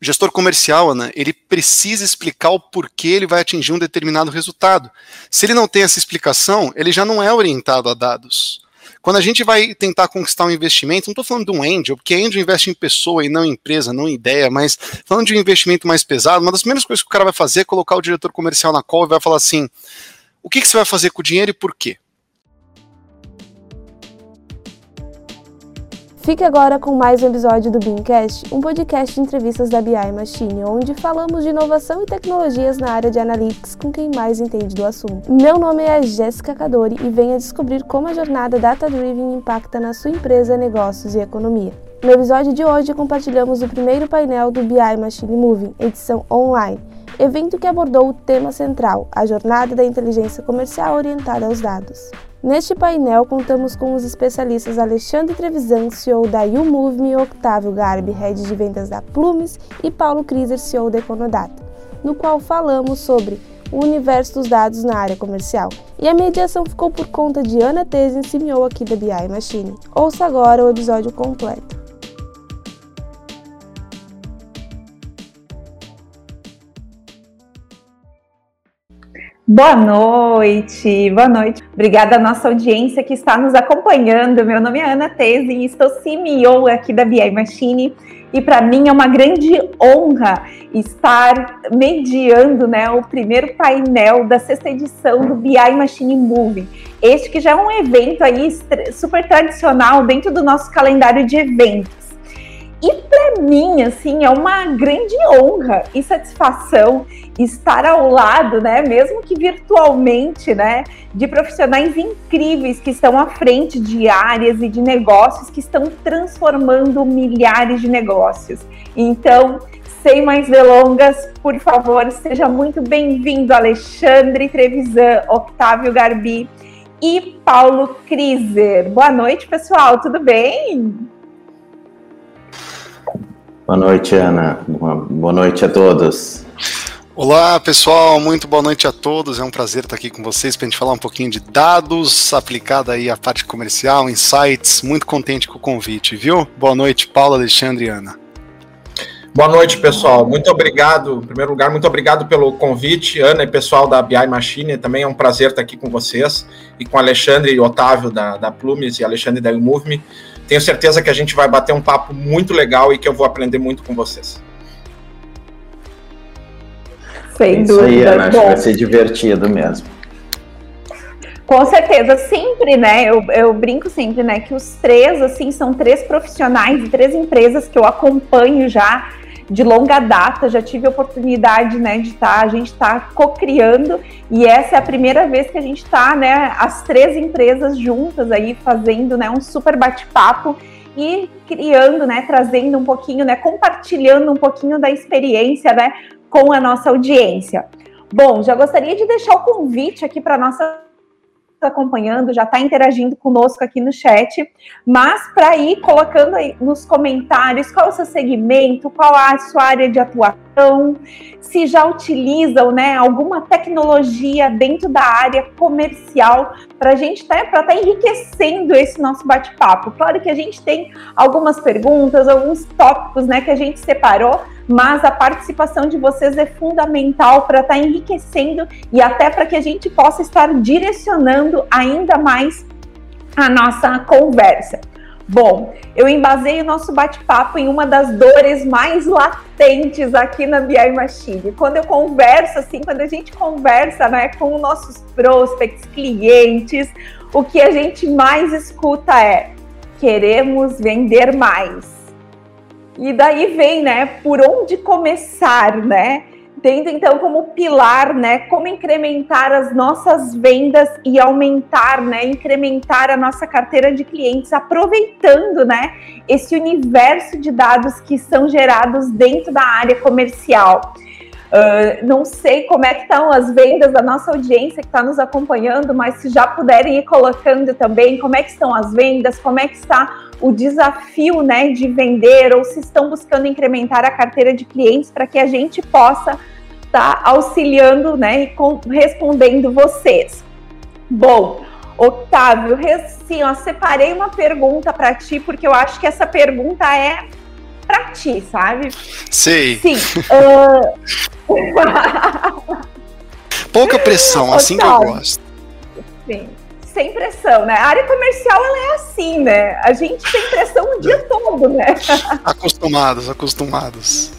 O gestor comercial, Ana, ele precisa explicar o porquê ele vai atingir um determinado resultado. Se ele não tem essa explicação, ele já não é orientado a dados. Quando a gente vai tentar conquistar um investimento, não estou falando de um angel, porque angel investe em pessoa e não em empresa, não em ideia, mas falando de um investimento mais pesado, uma das primeiras coisas que o cara vai fazer é colocar o diretor comercial na call e vai falar assim: o que, que você vai fazer com o dinheiro e por quê? Fique agora com mais um episódio do Beamcast, um podcast de entrevistas da BI Machine, onde falamos de inovação e tecnologias na área de analytics com quem mais entende do assunto. Meu nome é Jéssica Cadori e venha descobrir como a jornada Data Driven impacta na sua empresa, negócios e economia. No episódio de hoje, compartilhamos o primeiro painel do BI Machine Moving, edição online, evento que abordou o tema central, a jornada da inteligência comercial orientada aos dados. Neste painel, contamos com os especialistas Alexandre Trevisan, CEO da YouMoveMe, Octávio Garbi, Head de Vendas da Plumes e Paulo Kriser, CEO da Econodata, no qual falamos sobre o universo dos dados na área comercial. E a mediação ficou por conta de Ana Tesin, CEO aqui da BI Machine. Ouça agora o episódio completo. Boa noite, boa noite. Obrigada à nossa audiência que está nos acompanhando. Meu nome é Ana e estou CEO aqui da BI Machine. E para mim é uma grande honra estar mediando né, o primeiro painel da sexta edição do BI Machine Moving. Este que já é um evento aí super tradicional dentro do nosso calendário de eventos. E para mim, assim, é uma grande honra e satisfação estar ao lado, né, mesmo que virtualmente, né, de profissionais incríveis que estão à frente de áreas e de negócios que estão transformando milhares de negócios. Então, sem mais delongas, por favor, seja muito bem-vindo, Alexandre Trevisan, Octávio Garbi e Paulo Kriser. Boa noite, pessoal, tudo bem? Boa noite, Ana. Boa noite a todos. Olá, pessoal. Muito boa noite a todos. É um prazer estar aqui com vocês para a gente falar um pouquinho de dados, aplicada aí à parte comercial, insights. Muito contente com o convite, viu? Boa noite, Paulo, Alexandre e Ana. Boa noite, pessoal. Muito obrigado. Em primeiro lugar, muito obrigado pelo convite, Ana e pessoal da BI Machine. Também é um prazer estar aqui com vocês e com Alexandre e Otávio da, da Plumes e Alexandre da Move tenho certeza que a gente vai bater um papo muito legal e que eu vou aprender muito com vocês. Sem Isso dúvida. Aí, Ana, acho que vai ser divertido mesmo. Com certeza, sempre, né? Eu, eu brinco sempre, né? Que os três, assim, são três profissionais e três empresas que eu acompanho já de longa data, já tive a oportunidade, né, de estar, tá, a gente está co-criando e essa é a primeira vez que a gente está, né, as três empresas juntas aí fazendo, né, um super bate-papo e criando, né, trazendo um pouquinho, né, compartilhando um pouquinho da experiência, né, com a nossa audiência. Bom, já gostaria de deixar o convite aqui para nossa acompanhando, já está interagindo conosco aqui no chat, mas para ir colocando aí nos comentários qual é o seu segmento, qual a sua área de atuação, se já utilizam né, alguma tecnologia dentro da área comercial para a gente tá, estar tá enriquecendo esse nosso bate-papo. Claro que a gente tem algumas perguntas, alguns tópicos né, que a gente separou, mas a participação de vocês é fundamental para estar tá enriquecendo e até para que a gente possa estar direcionando ainda mais a nossa conversa. Bom, eu embasei o nosso bate-papo em uma das dores mais latentes aqui na BI Machine. Quando eu converso, assim, quando a gente conversa né, com nossos prospects, clientes, o que a gente mais escuta é: queremos vender mais. E daí vem, né, por onde começar, né? Tendo então como pilar, né, como incrementar as nossas vendas e aumentar, né, incrementar a nossa carteira de clientes, aproveitando, né, esse universo de dados que são gerados dentro da área comercial. Uh, não sei como é que estão as vendas da nossa audiência que está nos acompanhando, mas se já puderem ir colocando também como é que estão as vendas, como é que está o desafio né, de vender ou se estão buscando incrementar a carteira de clientes para que a gente possa estar tá auxiliando né, e respondendo vocês. Bom, Otávio, sim, ó, separei uma pergunta para ti, porque eu acho que essa pergunta é pra ti, sabe? Sei. Sim. uh... Pouca pressão, assim que eu gosto. Sim sem pressão, né? A área comercial ela é assim, né? A gente tem pressão o dia todo, né? Acostumados, acostumados.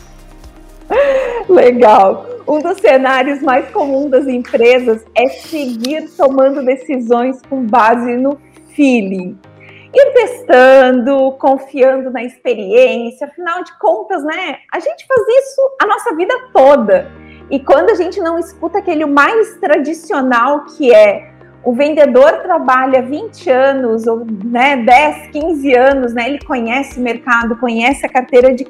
Legal. Um dos cenários mais comuns das empresas é seguir tomando decisões com base no feeling. Ir testando, confiando na experiência, afinal de contas, né? A gente faz isso a nossa vida toda. E quando a gente não escuta aquele mais tradicional que é o vendedor trabalha 20 anos, ou né, 10, 15 anos, né, ele conhece o mercado, conhece a carteira de.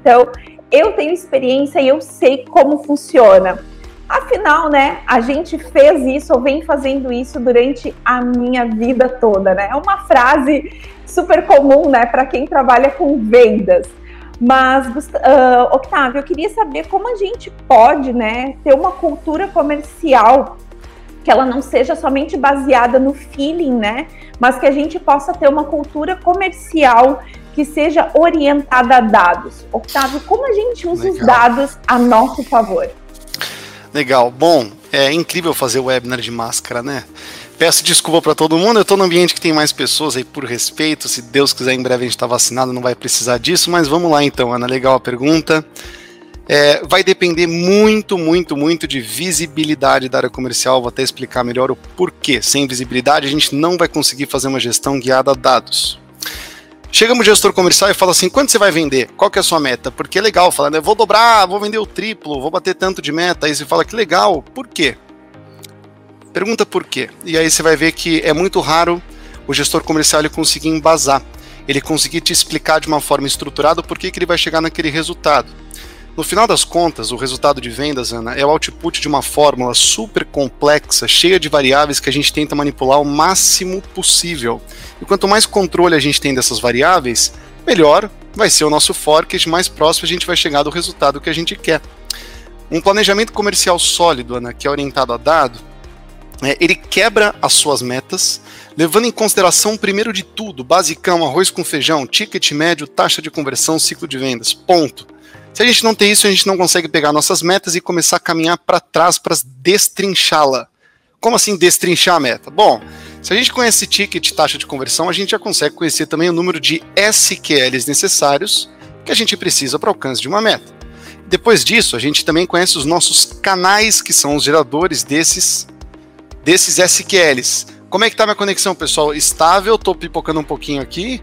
Então, eu tenho experiência e eu sei como funciona. Afinal, né, a gente fez isso ou vem fazendo isso durante a minha vida toda, né? É uma frase super comum, né, para quem trabalha com vendas. Mas, uh, Octávio, eu queria saber como a gente pode, né, ter uma cultura comercial que ela não seja somente baseada no feeling, né? Mas que a gente possa ter uma cultura comercial que seja orientada a dados. Octávio, como a gente usa Legal. os dados a nosso favor? Legal. Bom, é incrível fazer webinar de máscara, né? Peço desculpa para todo mundo, eu estou no ambiente que tem mais pessoas aí por respeito. Se Deus quiser, em breve a gente está vacinado, não vai precisar disso. Mas vamos lá então, Ana. Legal a pergunta é, vai depender muito, muito, muito de visibilidade da área comercial. Vou até explicar melhor o porquê. Sem visibilidade, a gente não vai conseguir fazer uma gestão guiada a dados. Chega um gestor comercial e fala assim: quanto você vai vender? Qual que é a sua meta? Porque é legal, falando, eu vou dobrar, vou vender o triplo, vou bater tanto de meta. Aí você fala que legal, por quê? Pergunta por quê. E aí você vai ver que é muito raro o gestor comercial ele conseguir embasar, ele conseguir te explicar de uma forma estruturada por que, que ele vai chegar naquele resultado. No final das contas, o resultado de vendas, Ana, é o output de uma fórmula super complexa, cheia de variáveis que a gente tenta manipular o máximo possível. E quanto mais controle a gente tem dessas variáveis, melhor vai ser o nosso forecast, mais próximo a gente vai chegar do resultado que a gente quer. Um planejamento comercial sólido, Ana, que é orientado a dado, é, ele quebra as suas metas, levando em consideração, primeiro de tudo, basicão, arroz com feijão, ticket médio, taxa de conversão, ciclo de vendas, ponto. Se a gente não tem isso, a gente não consegue pegar nossas metas e começar a caminhar para trás para destrinchá-la. Como assim destrinchar a meta? Bom, se a gente conhece ticket, taxa de conversão, a gente já consegue conhecer também o número de SQLs necessários que a gente precisa para o alcance de uma meta. Depois disso, a gente também conhece os nossos canais, que são os geradores desses, desses SQLs. Como é que tá minha conexão, pessoal? Estável, tô pipocando um pouquinho aqui.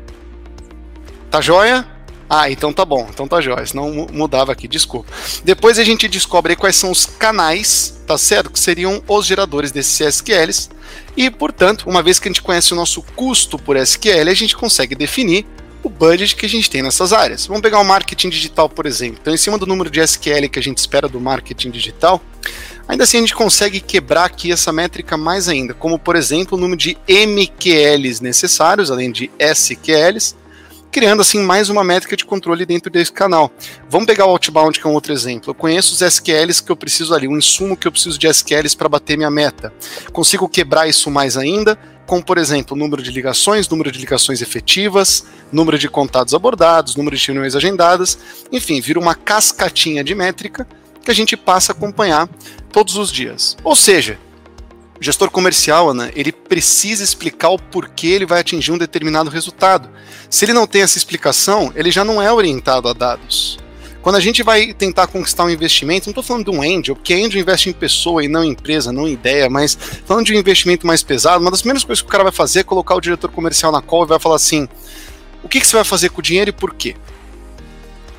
Tá joia? Ah, então tá bom, então tá jóia, senão mudava aqui, desculpa. Depois a gente descobre quais são os canais, tá certo? Que seriam os geradores desses SQLs. E, portanto, uma vez que a gente conhece o nosso custo por SQL, a gente consegue definir o budget que a gente tem nessas áreas. Vamos pegar o marketing digital, por exemplo. Então, em cima do número de SQL que a gente espera do marketing digital, ainda assim a gente consegue quebrar aqui essa métrica mais ainda, como, por exemplo, o número de MQLs necessários, além de SQLs, criando assim mais uma métrica de controle dentro desse canal. Vamos pegar o outbound, que é um outro exemplo. Eu conheço os SQLs que eu preciso ali, o insumo que eu preciso de SQLs para bater minha meta. Consigo quebrar isso mais ainda, com, por exemplo, número de ligações, número de ligações efetivas, número de contatos abordados, número de reuniões agendadas, enfim, vira uma cascatinha de métrica que a gente passa a acompanhar todos os dias. Ou seja, o gestor comercial, Ana, ele precisa explicar o porquê ele vai atingir um determinado resultado. Se ele não tem essa explicação, ele já não é orientado a dados. Quando a gente vai tentar conquistar um investimento, não estou falando de um angel, porque angel investe em pessoa e não em empresa, não em ideia, mas falando de um investimento mais pesado, uma das primeiras coisas que o cara vai fazer é colocar o diretor comercial na call e vai falar assim: o que, que você vai fazer com o dinheiro e por quê?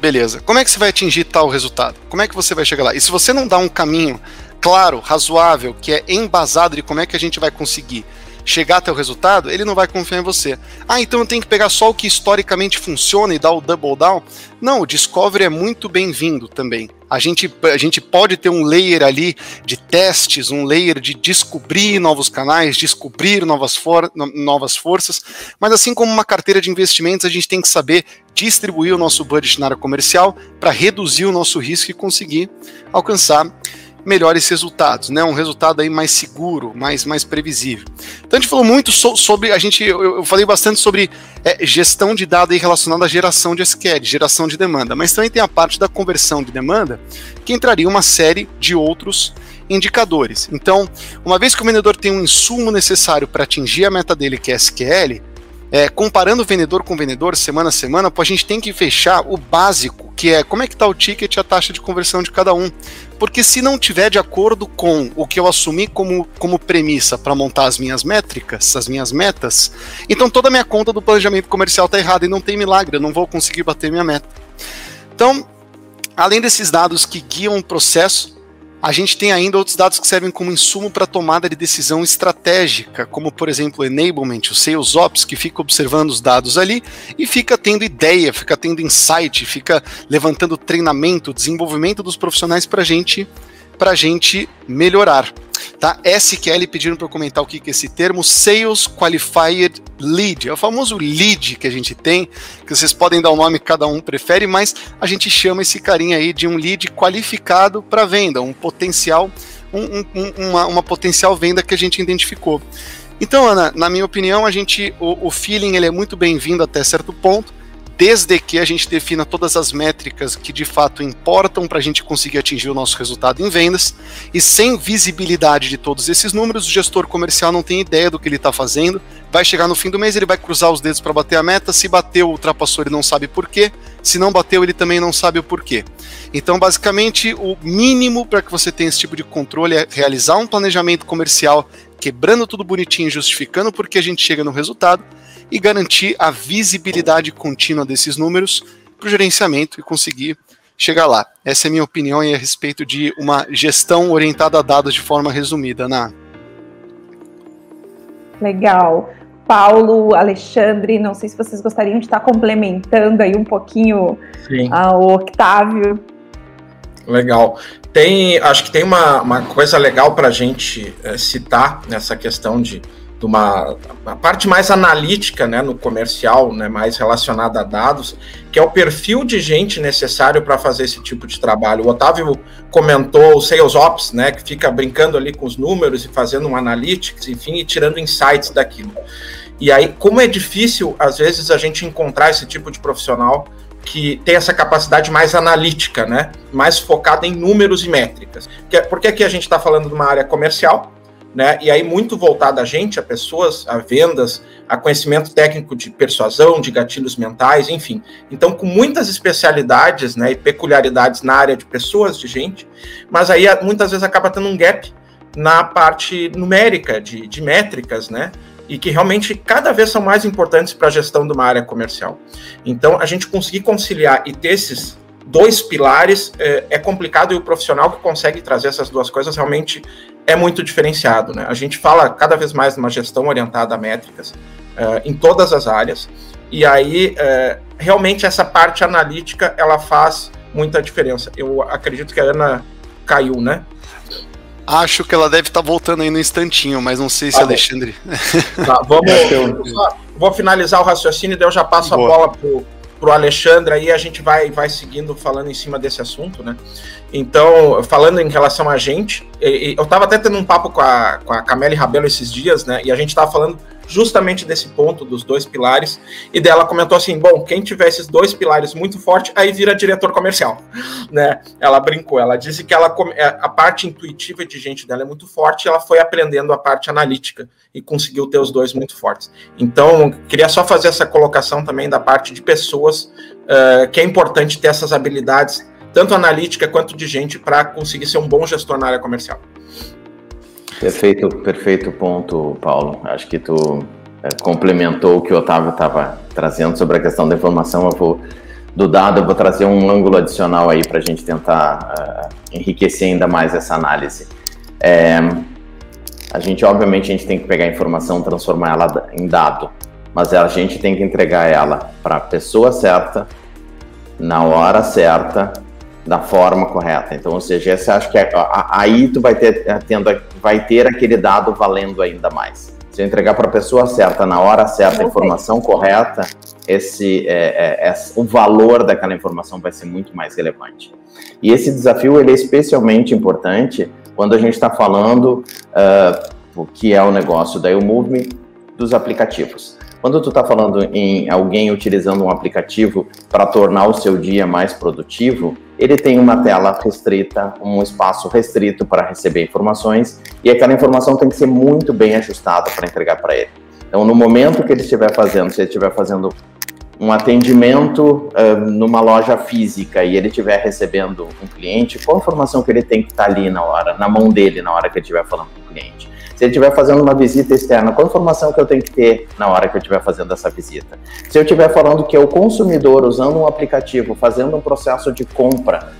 Beleza. Como é que você vai atingir tal resultado? Como é que você vai chegar lá? E se você não dá um caminho claro, razoável, que é embasado de como é que a gente vai conseguir chegar até o resultado, ele não vai confiar em você. Ah, então eu tenho que pegar só o que historicamente funciona e dar o double down? Não, o discovery é muito bem-vindo também. A gente, a gente pode ter um layer ali de testes, um layer de descobrir novos canais, descobrir novas, for novas forças, mas assim como uma carteira de investimentos, a gente tem que saber distribuir o nosso budget na área comercial para reduzir o nosso risco e conseguir alcançar melhores resultados, né? Um resultado aí mais seguro, mais, mais previsível. Então a gente falou muito so, sobre, a gente, eu, eu, falei bastante sobre é, gestão de dados relacionada à geração de SQL, geração de demanda, mas também tem a parte da conversão de demanda, que entraria uma série de outros indicadores. Então, uma vez que o vendedor tem um insumo necessário para atingir a meta dele, que é SQL, é, comparando vendedor com vendedor, semana a semana, a gente tem que fechar o básico, que é como é que está o ticket e a taxa de conversão de cada um. Porque se não tiver de acordo com o que eu assumi como, como premissa para montar as minhas métricas, as minas metas, então toda a minha conta do planejamento comercial está errada e não tem milagre, eu não vou conseguir bater minha meta. Então, além desses dados que guiam o processo, a gente tem ainda outros dados que servem como insumo para tomada de decisão estratégica, como por exemplo o enablement, o sales ops, que fica observando os dados ali e fica tendo ideia, fica tendo insight, fica levantando treinamento, desenvolvimento dos profissionais para gente, a gente melhorar. Tá? SQL pediram para eu comentar o que, que é esse termo, Sales Qualified Lead. É o famoso lead que a gente tem, que vocês podem dar o nome que cada um prefere, mas a gente chama esse carinha aí de um lead qualificado para venda, um potencial, um, um, uma, uma potencial venda que a gente identificou. Então, Ana, na minha opinião, a gente, o, o feeling ele é muito bem-vindo até certo ponto desde que a gente defina todas as métricas que de fato importam para a gente conseguir atingir o nosso resultado em vendas, e sem visibilidade de todos esses números, o gestor comercial não tem ideia do que ele está fazendo. Vai chegar no fim do mês, ele vai cruzar os dedos para bater a meta. Se bateu, ultrapassou, ele não sabe por quê. Se não bateu, ele também não sabe o porquê. Então, basicamente, o mínimo para que você tenha esse tipo de controle é realizar um planejamento comercial, quebrando tudo bonitinho, justificando por que a gente chega no resultado e garantir a visibilidade contínua desses números para o gerenciamento e conseguir chegar lá. Essa é a minha opinião a respeito de uma gestão orientada a dados de forma resumida, Ana. Legal. Paulo, Alexandre, não sei se vocês gostariam de estar complementando aí um pouquinho o Octávio. Legal. Tem, acho que tem uma, uma coisa legal para a gente é, citar nessa questão de de uma, uma, parte mais analítica né, no comercial, né, mais relacionada a dados, que é o perfil de gente necessário para fazer esse tipo de trabalho. O Otávio comentou o Sales Ops, né, que fica brincando ali com os números e fazendo um analytics, enfim, e tirando insights daquilo. E aí, como é difícil, às vezes, a gente encontrar esse tipo de profissional que tem essa capacidade mais analítica, né, mais focada em números e métricas. Porque aqui a gente está falando de uma área comercial, né? E aí muito voltado a gente, a pessoas, a vendas, a conhecimento técnico de persuasão, de gatilhos mentais, enfim. Então, com muitas especialidades, né, e peculiaridades na área de pessoas, de gente, mas aí muitas vezes acaba tendo um gap na parte numérica, de, de métricas, né? E que realmente cada vez são mais importantes para a gestão de uma área comercial. Então, a gente conseguir conciliar e ter esses dois pilares é, é, complicado e o profissional que consegue trazer essas duas coisas realmente é muito diferenciado. Né? A gente fala cada vez mais de uma gestão orientada a métricas é, em todas as áreas e aí é, realmente essa parte analítica ela faz muita diferença. Eu acredito que a Ana caiu, né? Acho que ela deve estar tá voltando aí no instantinho, mas não sei se tá Alexandre. Tá, vamos. vou finalizar o raciocínio e daí eu já passo Boa. a bola pro para o Alexandre, aí a gente vai, vai seguindo falando em cima desse assunto, né? Então, falando em relação a gente, eu estava até tendo um papo com a, com a Camille Rabelo esses dias, né? E a gente estava falando justamente desse ponto dos dois pilares, e dela comentou assim: bom, quem tiver esses dois pilares muito forte, aí vira diretor comercial, né? Ela brincou, ela disse que ela é, a parte intuitiva de gente dela é muito forte, ela foi aprendendo a parte analítica e conseguiu ter os dois muito fortes. Então, queria só fazer essa colocação também da parte de pessoas, uh, que é importante ter essas habilidades, tanto analítica quanto de gente, para conseguir ser um bom gestor na área comercial. Perfeito, perfeito ponto, Paulo. Acho que tu é, complementou o que o Otávio estava trazendo sobre a questão da informação. Eu vou, do dado, eu vou trazer um ângulo adicional aí para a gente tentar uh, enriquecer ainda mais essa análise. É, a gente, obviamente, a gente tem que pegar a informação, transformar ela em dado, mas a gente tem que entregar ela para a pessoa certa, na hora certa, da forma correta. Então, ou seja, esse acho que é, aí tu vai ter, tendo, vai ter aquele dado valendo ainda mais. Se eu entregar para a pessoa certa, na hora certa, a informação correta, esse, é, é, é, o valor daquela informação vai ser muito mais relevante. E esse desafio ele é especialmente importante quando a gente está falando uh, o que é o negócio da YouMove dos aplicativos. Quando tu está falando em alguém utilizando um aplicativo para tornar o seu dia mais produtivo, ele tem uma tela restrita, um espaço restrito para receber informações e aquela informação tem que ser muito bem ajustada para entregar para ele. Então, no momento que ele estiver fazendo, se ele estiver fazendo um atendimento uh, numa loja física e ele estiver recebendo um cliente, qual a informação que ele tem que estar tá ali na hora, na mão dele, na hora que ele estiver falando com o cliente? Se ele estiver fazendo uma visita externa, qual informação que eu tenho que ter na hora que eu estiver fazendo essa visita? Se eu estiver falando que é o consumidor usando um aplicativo, fazendo um processo de compra,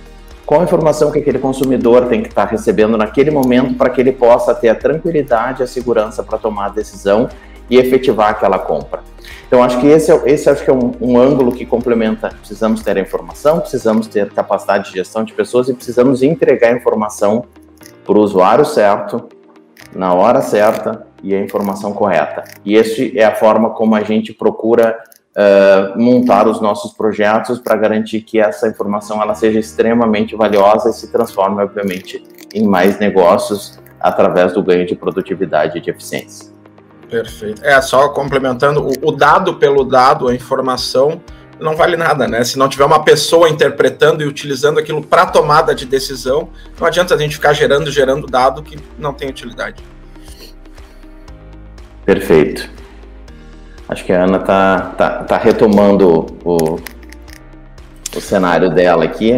qual a informação que aquele consumidor tem que estar recebendo naquele momento para que ele possa ter a tranquilidade e a segurança para tomar a decisão e efetivar aquela compra. Então, acho que esse, é, esse acho que é um, um, ângulo que complementa. Precisamos ter a informação, precisamos ter capacidade de gestão de pessoas e precisamos entregar a informação para o usuário certo, na hora certa e a informação correta. E essa é a forma como a gente procura uh, montar os nossos projetos para garantir que essa informação ela seja extremamente valiosa e se transforme, obviamente, em mais negócios através do ganho de produtividade e de eficiência. Perfeito. É, só complementando, o, o dado pelo dado, a informação, não vale nada, né? Se não tiver uma pessoa interpretando e utilizando aquilo para tomada de decisão, não adianta a gente ficar gerando, gerando dado que não tem utilidade. Perfeito. Acho que a Ana tá, tá, tá retomando o, o cenário dela aqui.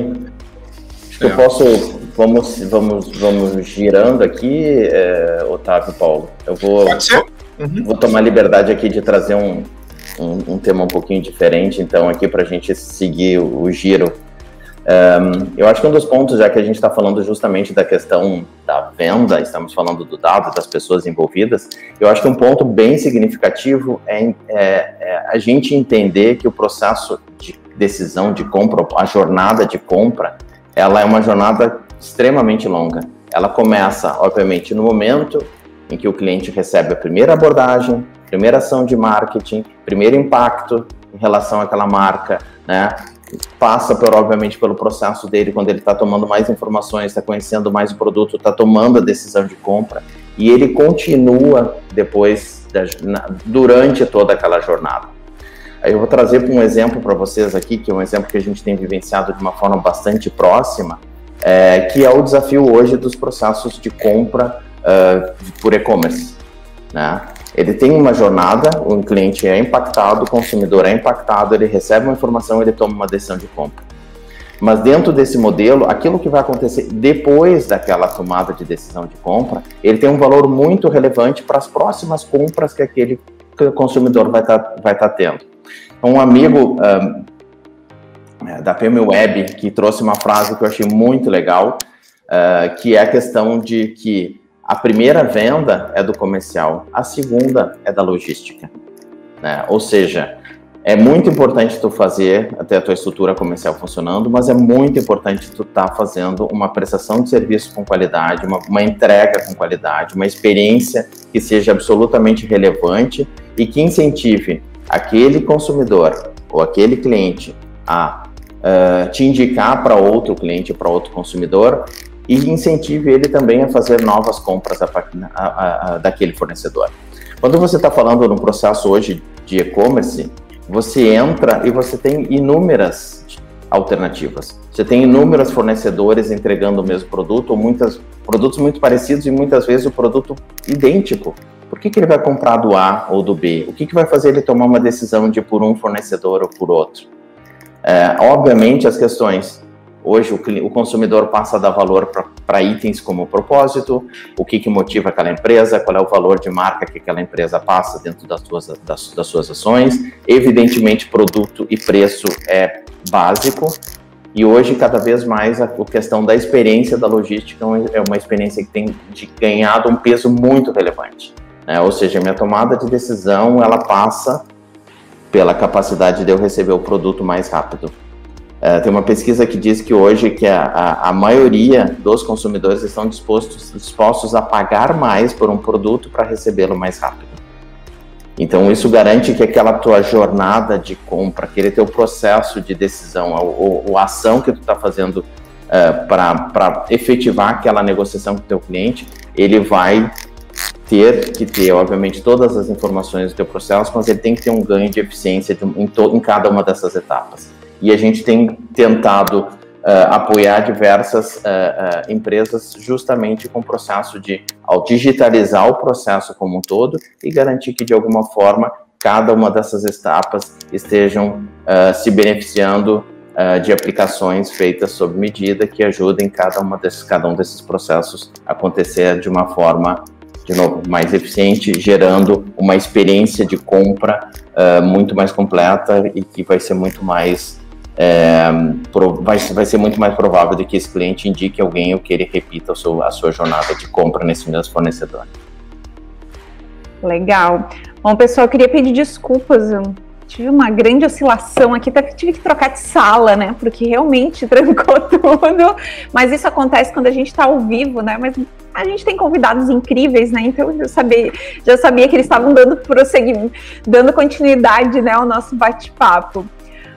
Acho que é. eu posso. Vamos, vamos, vamos girando aqui, é, Otávio Paulo. Eu vou, uhum. vou tomar liberdade aqui de trazer um, um, um, tema um pouquinho diferente, então, aqui para a gente seguir o, o giro. Um, eu acho que um dos pontos, já que a gente está falando justamente da questão da venda, estamos falando do dado, das pessoas envolvidas, eu acho que um ponto bem significativo é, é, é a gente entender que o processo de decisão de compra, a jornada de compra, ela é uma jornada extremamente longa. Ela começa, obviamente, no momento em que o cliente recebe a primeira abordagem, primeira ação de marketing, primeiro impacto em relação àquela marca, né? Passa, por, obviamente, pelo processo dele quando ele está tomando mais informações, está conhecendo mais o produto, está tomando a decisão de compra e ele continua depois, da, na, durante toda aquela jornada. Eu vou trazer um exemplo para vocês aqui, que é um exemplo que a gente tem vivenciado de uma forma bastante próxima, é, que é o desafio hoje dos processos de compra uh, por e-commerce. Né? Ele tem uma jornada, o cliente é impactado, o consumidor é impactado, ele recebe uma informação, ele toma uma decisão de compra. Mas dentro desse modelo, aquilo que vai acontecer depois daquela tomada de decisão de compra, ele tem um valor muito relevante para as próximas compras que aquele consumidor vai estar tá, vai tá tendo. Um amigo um, da PM Web que trouxe uma frase que eu achei muito legal, uh, que é a questão de que a primeira venda é do comercial, a segunda é da logística. Né? Ou seja, é muito importante tu fazer até a tua estrutura comercial funcionando, mas é muito importante tu estar tá fazendo uma prestação de serviço com qualidade, uma, uma, entrega com qualidade, uma experiência que seja absolutamente relevante e que incentive aquele consumidor ou aquele cliente a uh, te indicar para outro cliente, para outro consumidor e incentive ele também a fazer novas compras a, a, a, daquele fornecedor. Quando você está falando num processo hoje de e-commerce, você entra e você tem inúmeras alternativas. Você tem inúmeros fornecedores entregando o mesmo produto, ou muitos produtos muito parecidos e muitas vezes o produto idêntico. Por que, que ele vai comprar do A ou do B? O que, que vai fazer ele tomar uma decisão de por um fornecedor ou por outro? É, obviamente, as questões Hoje o, consumidor passa a dar valor para itens como propósito, o que, que motiva aquela empresa, qual é o valor de marca que aquela empresa passa dentro das suas, das, das suas ações. Evidentemente, produto e preço é básico, e hoje, cada vez mais, a questão da experiência da logística é uma experiência que tem ganhado um peso muito relevante. Né? Ou seja, minha tomada de decisão ela passa pela capacidade de eu receber o produto mais rápido. Uh, tem uma pesquisa que diz que hoje que a, a, a, maioria dos consumidores estão dispostos, dispostos a pagar mais por um produto para recebê-lo mais rápido. Então, isso garante que aquela tua jornada de compra, aquele teu processo de decisão, ou, ação que tu está fazendo uh, para efetivar aquela negociação com o teu cliente, ele vai ter que ter, obviamente, todas as informações do teu processo, mas ele tem que ter um ganho de eficiência de, em, to, em cada uma dessas etapas. E a gente tem tentado uh, apoiar diversas uh, uh, empresas justamente com o processo de, ao digitalizar o processo como um todo e garantir que, de alguma forma, cada uma dessas etapas estejam se beneficiando de aplicações feitas sob medida que ajudem cada, uma desses, cada um desses processos a acontecer de uma forma de novo, mais eficiente, gerando uma experiência de compra uh, muito mais completa e que vai ser muito mais é, vai, vai ser muito mais provável de que esse cliente indique alguém ou que ele repita seu, a sua jornada de compra nesse mesmo fornecedor. Legal. Bom, pessoal, eu queria pedir desculpas. Eu tive uma grande oscilação aqui, até tive que trocar de sala, né? Porque realmente trancou tudo. Mas isso acontece quando a gente está ao vivo, né? Mas a gente tem convidados incríveis, né? Então eu sabia, já sabia que eles estavam dando prosseguimento, dando continuidade, né, ao nosso bate-papo.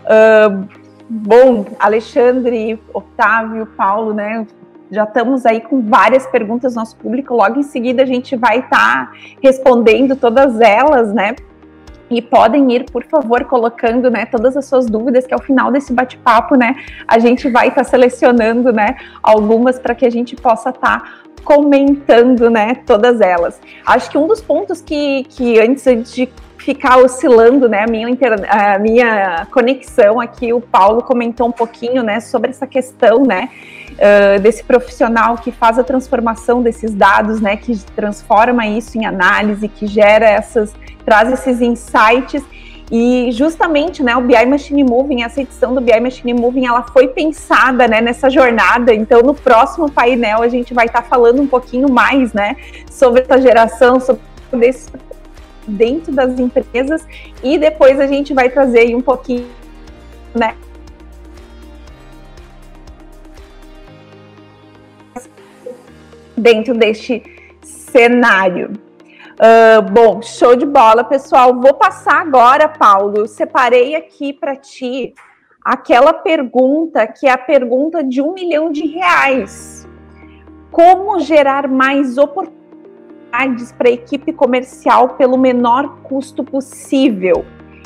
Uh, Bom, Alexandre, Otávio, Paulo, né? Já estamos aí com várias perguntas do nosso público. Logo em seguida a gente vai estar tá respondendo todas elas, né? E podem ir, por favor, colocando, né, todas as suas dúvidas, que ao final desse bate-papo, né, a gente vai estar tá selecionando, né, algumas para que a gente possa estar tá comentando, né, todas elas. Acho que um dos pontos que, que antes de ficar oscilando, né, a minha, a minha conexão aqui, o Paulo comentou um pouquinho, né, sobre essa questão, né, uh, desse profissional que faz a transformação desses dados, né, que transforma isso em análise, que gera essas, traz esses insights, e justamente, né, o BI Machine Moving, essa edição do BI Machine Moving, ela foi pensada, né, nessa jornada. Então, no próximo painel a gente vai estar tá falando um pouquinho mais, né, sobre essa geração, sobre esse dentro das empresas e depois a gente vai trazer aí um pouquinho, né? Dentro deste cenário. Uh, bom, show de bola, pessoal. Vou passar agora, Paulo. Eu separei aqui para ti aquela pergunta que é a pergunta de um milhão de reais. Como gerar mais oportunidades? Para a equipe comercial pelo menor custo possível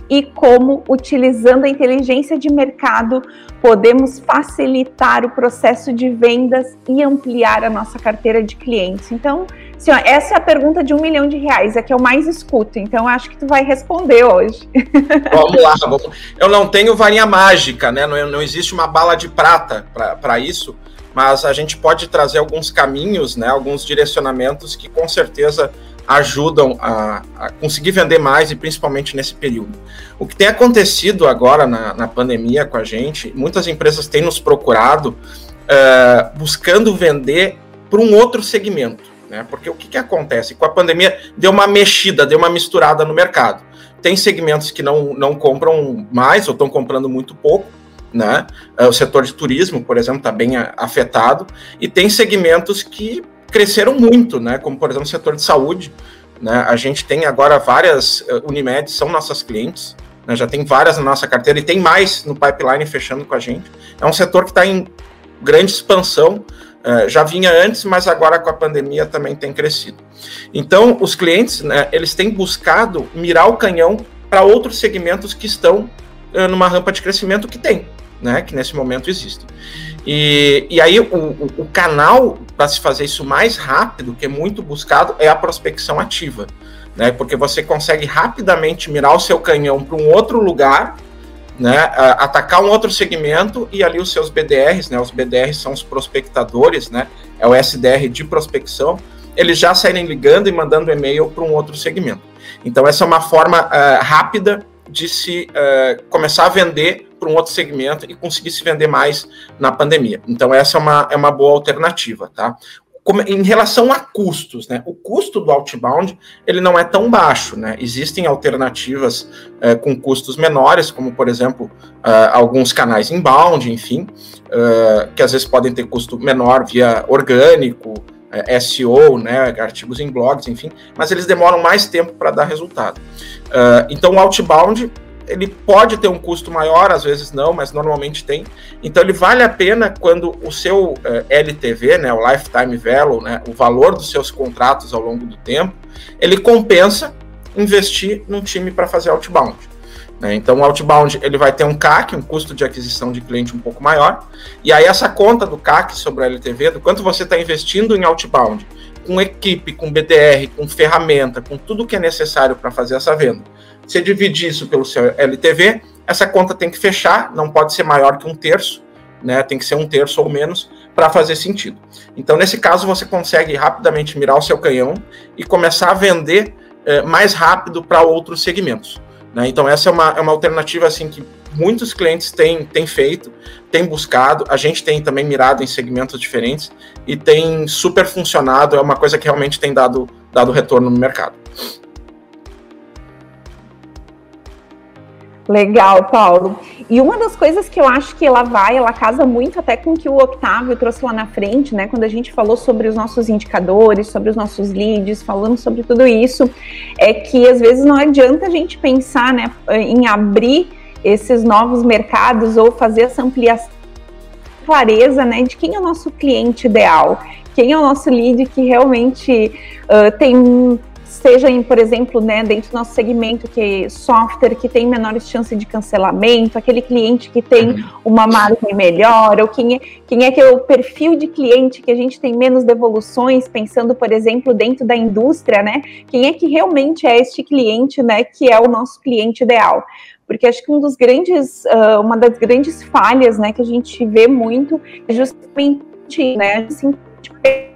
e como, utilizando a inteligência de mercado, podemos facilitar o processo de vendas e ampliar a nossa carteira de clientes. Então, assim, essa é a pergunta de um milhão de reais, é que eu mais escuto, então acho que tu vai responder hoje. Vamos lá, vamos. eu não tenho varinha mágica, né? Não, não existe uma bala de prata para isso mas a gente pode trazer alguns caminhos, né, alguns direcionamentos que com certeza ajudam a, a, conseguir vender mais e principalmente nesse período. O que tem acontecido agora na, na pandemia com a gente, muitas empresas têm nos procurado uh, buscando vender para um outro segmento, né? Porque o que, que acontece? Com a pandemia deu uma mexida, deu uma misturada no mercado. Tem segmentos que não, não compram mais ou estão comprando muito pouco, né? É, o setor de turismo, por exemplo, está bem afetado, e tem segmentos que cresceram muito, né? Como, por exemplo, o setor de saúde. Né? A gente tem agora várias uh, Unimed, são nossas clientes, né? já tem várias na nossa carteira e tem mais no pipeline fechando com a gente. É um setor que está em grande expansão, uh, já vinha antes, mas agora com a pandemia também tem crescido. Então, os clientes, né, eles têm buscado mirar o canhão para outros segmentos que estão uh, numa rampa de crescimento que tem né, que nesse momento existem. E, e aí o, o, canal para se fazer isso mais rápido, que é muito buscado, é a prospecção ativa, né, porque você consegue rapidamente mirar o seu canhão para um outro lugar, né, atacar um outro segmento e ali os seus BDRs, né, os BDRs são os prospectadores, né, é o SDR de prospecção, eles já saírem ligando e mandando e-mail para um outro segmento. Então essa é uma forma uh, rápida de se uh, começar a vender para um outro segmento e conseguir se vender mais na pandemia. Então, essa é uma, é uma boa alternativa, tá? Como, em relação a custos, né? O custo do outbound ele não é tão baixo, né? Existem alternativas uh, com custos menores, como por exemplo uh, alguns canais inbound, enfim, uh, que às vezes podem ter custo menor via orgânico, SEO, né, artigos em blogs, enfim, mas eles demoram mais tempo para dar resultado. Então, o outbound ele pode ter um custo maior, às vezes não, mas normalmente tem. Então ele vale a pena quando o seu uh, LTV, né, o lifetime value, né, o valor dos seus contratos ao longo do tempo, ele compensa investir num time para fazer outbound. Né? Então o outbound ele vai ter um CAC, um custo de aquisição de cliente um pouco maior, e aí essa conta do CAC sobre o LTV, do quanto você está investindo em outbound, com equipe, com BDR, com ferramenta, com tudo que é necessário para fazer essa venda você dividir isso pelo seu LTV, essa conta tem que fechar, não pode ser maior que um terço, né? Tem que ser um terço ou menos para fazer sentido. Então, nesse caso, você consegue rapidamente mirar o seu canhão e começar a vender eh, mais rápido para outros segmentos. Né? Então, essa é uma, é uma alternativa assim que muitos clientes têm, têm feito, têm buscado, a gente tem também mirado em segmentos diferentes e tem super funcionado, é uma coisa que realmente tem dado, dado retorno no mercado. Legal, Paulo. E uma das coisas que eu acho que ela vai, ela casa muito até com o que o Octávio trouxe lá na frente, né? Quando a gente falou sobre os nossos indicadores, sobre os nossos leads, falando sobre tudo isso, é que às vezes não adianta a gente pensar, né, em abrir esses novos mercados ou fazer essa ampliação clareza, né, de quem é o nosso cliente ideal, quem é o nosso lead que realmente uh, tem seja em, por exemplo, né, dentro do nosso segmento que é software que tem menores chances de cancelamento, aquele cliente que tem uhum. uma margem melhor, ou quem é, quem é que é o perfil de cliente que a gente tem menos devoluções, pensando, por exemplo, dentro da indústria, né? Quem é que realmente é este cliente, né, que é o nosso cliente ideal? Porque acho que um dos grandes, uh, uma das grandes falhas, né, que a gente vê muito é justamente, né, assim,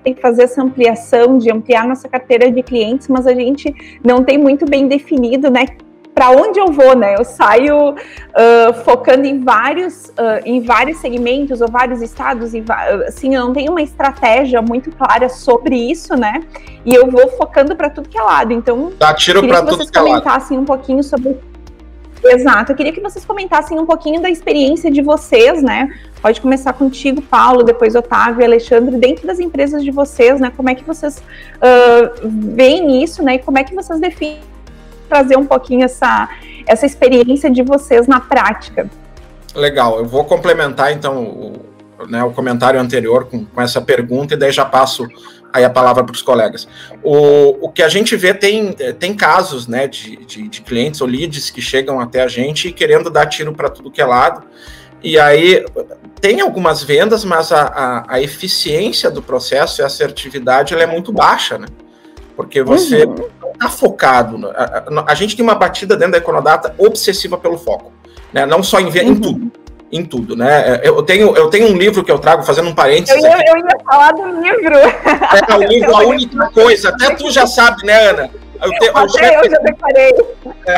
tem que fazer essa ampliação, de ampliar nossa carteira de clientes, mas a gente não tem muito bem definido, né? Para onde eu vou, né? Eu saio uh, focando em vários, uh, em vários segmentos ou vários estados, e assim, eu não tenho uma estratégia muito clara sobre isso, né? E eu vou focando para tudo que é lado. Então, Dá tiro para tudo que é lado. um pouquinho sobre Exato. Eu queria que vocês comentassem um pouquinho da experiência de vocês, né? Pode começar contigo, Paulo, depois Otávio, Alexandre, dentro das empresas de vocês, né? Como é que vocês uh, veem isso, né? E como é que vocês definem trazer um pouquinho essa, essa experiência de vocês na prática? Legal, eu vou complementar então o, né, o comentário anterior com, com essa pergunta e daí já passo aí a palavra para os colegas. O, o que a gente vê tem, tem casos né, de, de, de clientes ou leads que chegam até a gente querendo dar tiro para tudo que é lado. E aí tem algumas vendas, mas a, a, a, eficiência do processo e a assertividade ela é muito baixa, né? Porque você uhum. não está focado. No, a, a, gente tem uma batida dentro da Econodata obsessiva pelo foco, né? Não só em, uhum. em tudo em tudo, né? Eu tenho, eu tenho um livro que eu trago, fazendo um parênteses. Eu ia, eu ia falar do livro. É, o livro, a única coisa, até tu já sabe, né, Ana? Eu, te, até eu já deparei. É,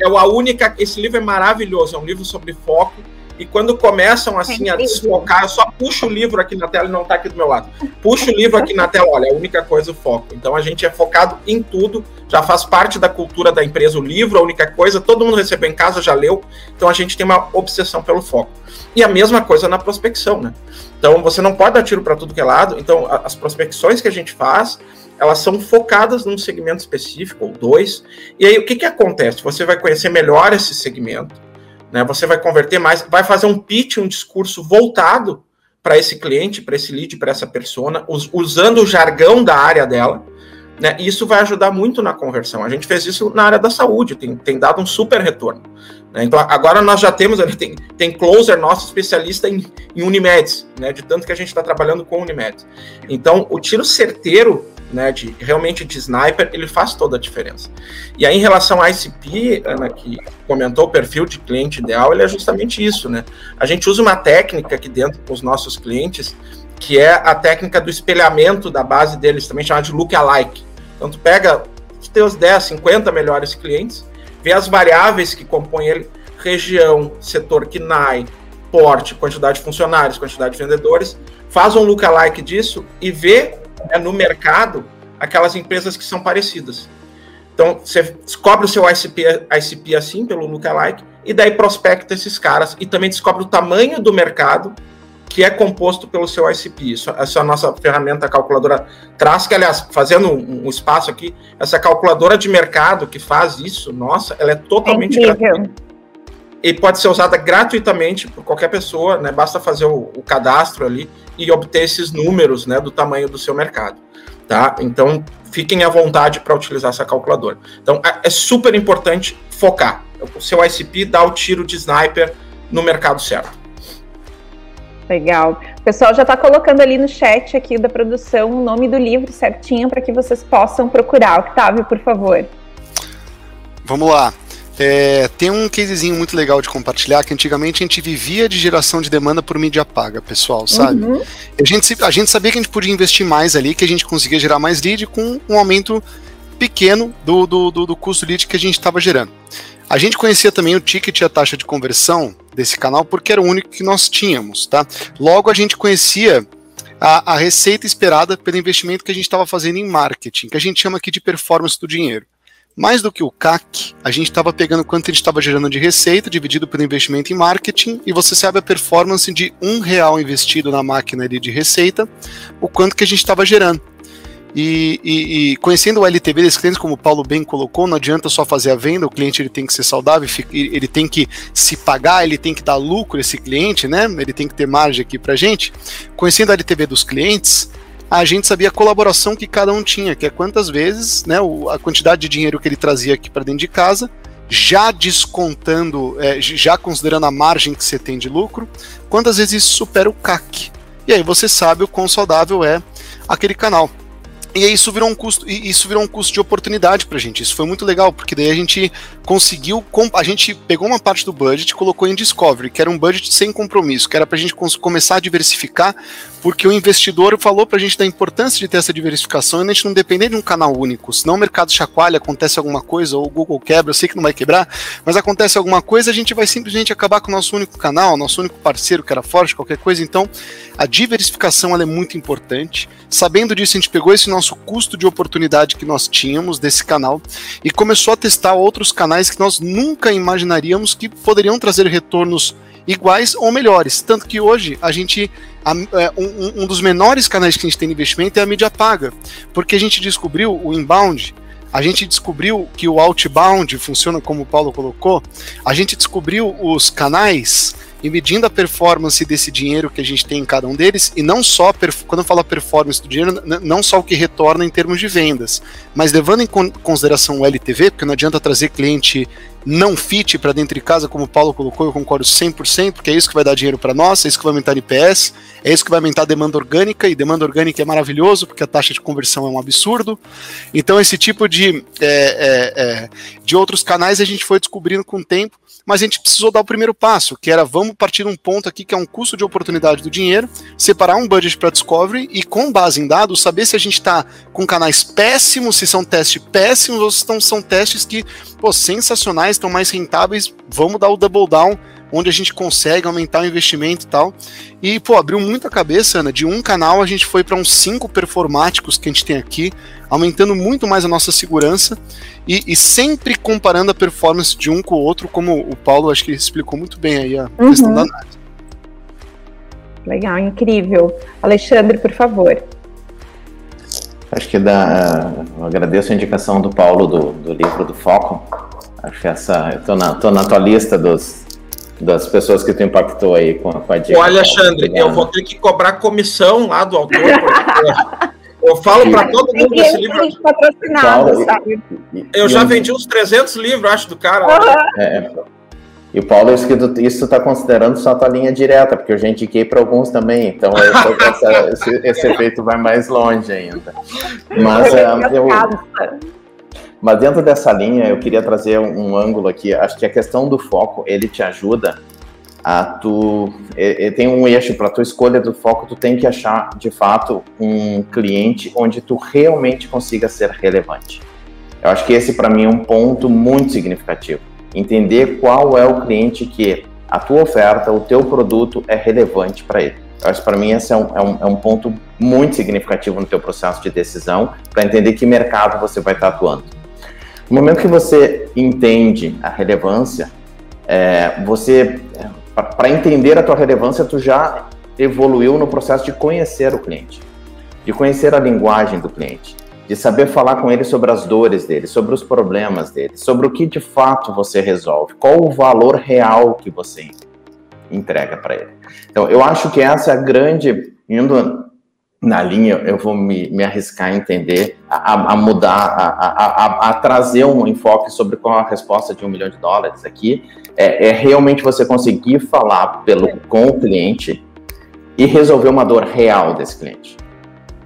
é a única, esse livro é maravilhoso, é um livro sobre foco, e quando começam assim a desfocar, eu só puxo o livro aqui na tela e não está aqui do meu lado. Puxo o livro aqui na tela, olha, é a única coisa o foco. Então a gente é focado em tudo, já faz parte da cultura da empresa o livro, a única coisa, todo mundo recebeu em casa, já leu. Então a gente tem uma obsessão pelo foco. E a mesma coisa na prospecção, né? Então você não pode dar tiro para tudo que é lado. Então as prospecções que a gente faz, elas são focadas num segmento específico ou dois. E aí o que que acontece? Você vai conhecer melhor esse segmento né? Você vai converter mais, vai fazer um pitch, um discurso voltado para esse cliente, para esse lead, para essa persona, us, usando o jargão da área dela. Né? Isso vai ajudar muito na conversão. A gente fez isso na área da saúde, tem, tem dado um super retorno. Né? Então, agora nós já temos, tem, tem closer nosso especialista em, em Unimeds, né? de tanto que a gente está trabalhando com Unimeds. Então, o tiro certeiro né, de realmente de sniper, ele faz toda a diferença. E aí, em relação à ICP, Ana, que comentou o perfil de cliente ideal, ele é justamente isso, né? A gente usa uma técnica aqui dentro com os nossos clientes, que é a técnica do espelhamento da base deles, também chamada de look-alike. Então, tu pega os teus 10, 50 melhores clientes, vê as variáveis que compõem ele, região, setor KNAI, porte, quantidade de funcionários, quantidade de vendedores, faz um look-alike disso e vê né, no mercado aquelas empresas que são parecidas. Então, você descobre o seu ICP, ICP assim, pelo lookalike, e daí prospecta esses caras, e também descobre o tamanho do mercado que é composto pelo seu ICP. Isso, essa é a nossa ferramenta calculadora traz, que aliás, fazendo um, um, espaço aqui, essa calculadora de mercado que faz isso, nossa, ela é totalmente é gratuita. E pode ser usada gratuitamente por qualquer pessoa, né? Basta fazer o, o cadastro ali e obter esses números, né, do tamanho do seu mercado, tá? Então, fiquem à vontade para utilizar essa calculadora. Então, é, é super importante focar. O seu ICP dá o tiro de sniper no mercado certo. Legal. O pessoal já está colocando ali no chat aqui da produção o nome do livro certinho para que vocês possam procurar. Octávio, por favor. Vamos lá. É, tem um casezinho muito legal de compartilhar que antigamente a gente vivia de geração de demanda por mídia paga, pessoal, sabe? Uhum. A, gente, a gente sabia que a gente podia investir mais ali, que a gente conseguia gerar mais lead com um aumento pequeno do, do, do, do custo lead que a gente estava gerando. A gente conhecia também o ticket e a taxa de conversão desse canal porque era o único que nós tínhamos, tá? Logo a gente conhecia a, a receita esperada pelo investimento que a gente estava fazendo em marketing, que a gente chama aqui de performance do dinheiro. Mais do que o CAC, a gente estava pegando quanto a gente estava gerando de receita, dividido pelo investimento em marketing, e você sabe a performance de um real investido na máquina ali de receita, o quanto que a gente estava gerando. E, e, e, conhecendo o LTV desses clientes, como o Paulo bem colocou, não adianta só fazer a venda, o cliente ele tem que ser saudável, ele tem que se pagar, ele tem que dar lucro esse cliente, né? Ele tem que ter margem aqui pra gente. Conhecendo a LTV dos clientes, a gente sabia a colaboração que cada um tinha, que é quantas vezes, né, a quantidade de dinheiro que ele trazia aqui para dentro de casa, já descontando, é, já considerando a margem que você tem de lucro, quantas vezes isso supera o CAC. E aí você sabe o quão saudável é aquele canal. E isso virou um custo, isso virou um custo de oportunidade pra gente. Isso foi muito legal, porque daí a gente conseguiu, a gente pegou uma parte do budget e colocou em Discovery, que era um budget sem compromisso, que era pra gente começar a diversificar, porque o investidor falou pra gente da importância de ter essa diversificação e a gente não depender de um canal único. Senão o mercado chacoalha, acontece alguma coisa, ou o Google quebra, eu sei que não vai quebrar, mas acontece alguma coisa, a gente vai simplesmente acabar com o nosso único canal, nosso único parceiro que era forte, qualquer coisa. Então, a diversificação é muito importante. Sabendo disso, a gente pegou esse nosso custo de oportunidade que nós tínhamos desse canal e começou a testar outros canais que nós nunca imaginaríamos que poderiam trazer retornos iguais ou melhores. Tanto que hoje a gente. É, um, um dos menores canais que a gente tem de investimento é a mídia paga. Porque a gente descobriu o inbound, a gente descobriu que o outbound funciona como o Paulo colocou, a gente descobriu os canais e medindo a performance desse dinheiro que a gente tem em cada um deles, e não só, quando eu falo performance do dinheiro, não só o que retorna em termos de vendas, mas levando em consideração o LTV, porque não adianta trazer cliente não fit para dentro de casa, como o Paulo colocou, eu concordo 100%, porque é isso que vai dar dinheiro para nós, é isso que vai aumentar IPS, é isso que vai aumentar a demanda orgânica, e demanda orgânica é maravilhoso, porque a taxa de conversão é um absurdo. Então, esse tipo de, é, é, é, de outros canais a gente foi descobrindo com o tempo, mas a gente precisou dar o primeiro passo, que era vamos partir de um ponto aqui que é um custo de oportunidade do dinheiro, separar um budget para discovery e com base em dados saber se a gente está com canais péssimos, se são testes péssimos ou se são, são testes que, pô, sensacionais, estão mais rentáveis, vamos dar o double down onde a gente consegue aumentar o investimento e tal. E, pô, abriu muito a cabeça, Ana. De um canal a gente foi para uns cinco performáticos que a gente tem aqui, aumentando muito mais a nossa segurança e, e, sempre comparando a performance de um com o outro, como o Paulo acho que explicou muito bem aí a uhum. questão da análise. Legal, incrível. Alexandre, por favor. Acho que dá. Eu agradeço a indicação do Paulo do, do livro do Foco. Acho que essa. Eu tô na, tô na tua lista dos, das pessoas que tu impactou aí com, com a dica. Olha, Alexandre, eu vou ter que cobrar comissão lá do autor. eu falo para todo mundo desse livro. Patrocinado, sabe? Eu já vendi uns 300 livros, acho, do cara. É, é, e o Paulo, isso que tu, isso está considerando só a tua linha direta, porque eu já indiquei para alguns também, então essa, esse, esse, efeito vai mais longe ainda. Mas uh, eu, mas dentro dessa linha, eu queria trazer um, ângulo aqui. Acho que a questão do foco, ele te ajuda a tu... Tem um eixo para tua escolha do foco, tu tem que achar, de fato, um cliente onde tu realmente consiga ser relevante. Eu acho que esse, para mim, é um ponto muito significativo. Entender qual é o cliente que a tua oferta, o teu produto é relevante para ele. Eu acho que para mim esse é um, é, um, é um ponto muito significativo no teu processo de decisão para entender que mercado você vai estar atuando. No momento que você entende a relevância, é, você, para entender a tua relevância, tu já evoluiu no processo de conhecer o cliente, de conhecer a linguagem do cliente, de saber falar com ele sobre as dores dele, sobre os problemas dele, sobre o que de fato você resolve, qual o valor real que você entrega para ele. Então, eu acho que essa é a grande, indo na linha, eu vou me, me arriscar a entender, a, a mudar, a, a, a, trazer um enfoque sobre qual a resposta de um milhão de dólares aqui, é, é realmente você conseguir falar pelo, com o cliente e resolver uma dor real desse cliente.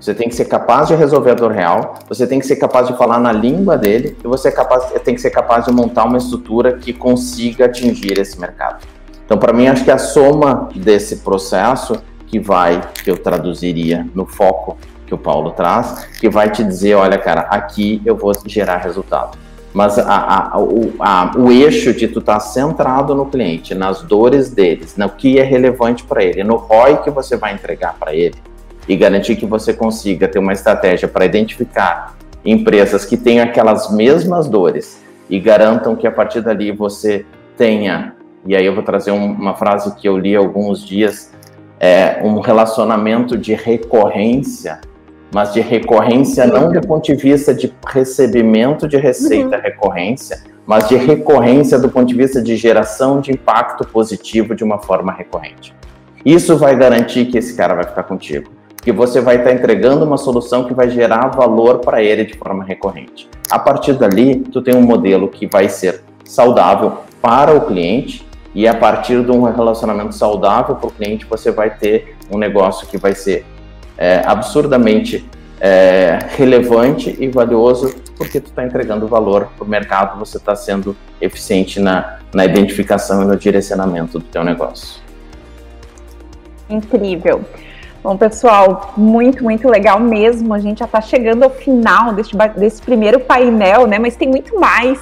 Você tem que ser capaz de resolver a dor real, você tem que ser capaz de falar na língua dele e você é capaz, tem que ser capaz de montar uma estrutura que consiga atingir esse mercado. Então, para mim, acho que a soma desse processo que vai, que eu traduziria no foco que o Paulo traz, que vai te dizer, olha, cara, aqui eu vou gerar resultado. Mas a, a, o, a, o eixo de tu estar tá centrado no cliente, nas dores deles, no que é relevante para ele, no ROI que você vai entregar para ele, e garantir que você consiga ter uma estratégia para identificar empresas que têm aquelas mesmas dores e garantam que a partir dali você tenha, e aí eu vou trazer um, uma frase que eu li alguns dias, é um relacionamento de recorrência, mas de recorrência não do ponto de vista de recebimento de receita uhum. recorrência, mas de recorrência do ponto de vista de geração de impacto positivo de uma forma recorrente. Isso vai garantir que esse cara vai ficar contigo que você vai estar entregando uma solução que vai gerar valor para ele de forma recorrente. A partir dali, tu tem um modelo que vai ser saudável para o cliente e a partir de um relacionamento saudável para o cliente, você vai ter um negócio que vai ser é, absurdamente é, relevante e valioso porque tu está entregando valor para o mercado, você está sendo eficiente na, na identificação e no direcionamento do teu negócio. Incrível. Bom, pessoal, muito, muito legal mesmo. A gente já está chegando ao final desse, desse primeiro painel, né? Mas tem muito mais.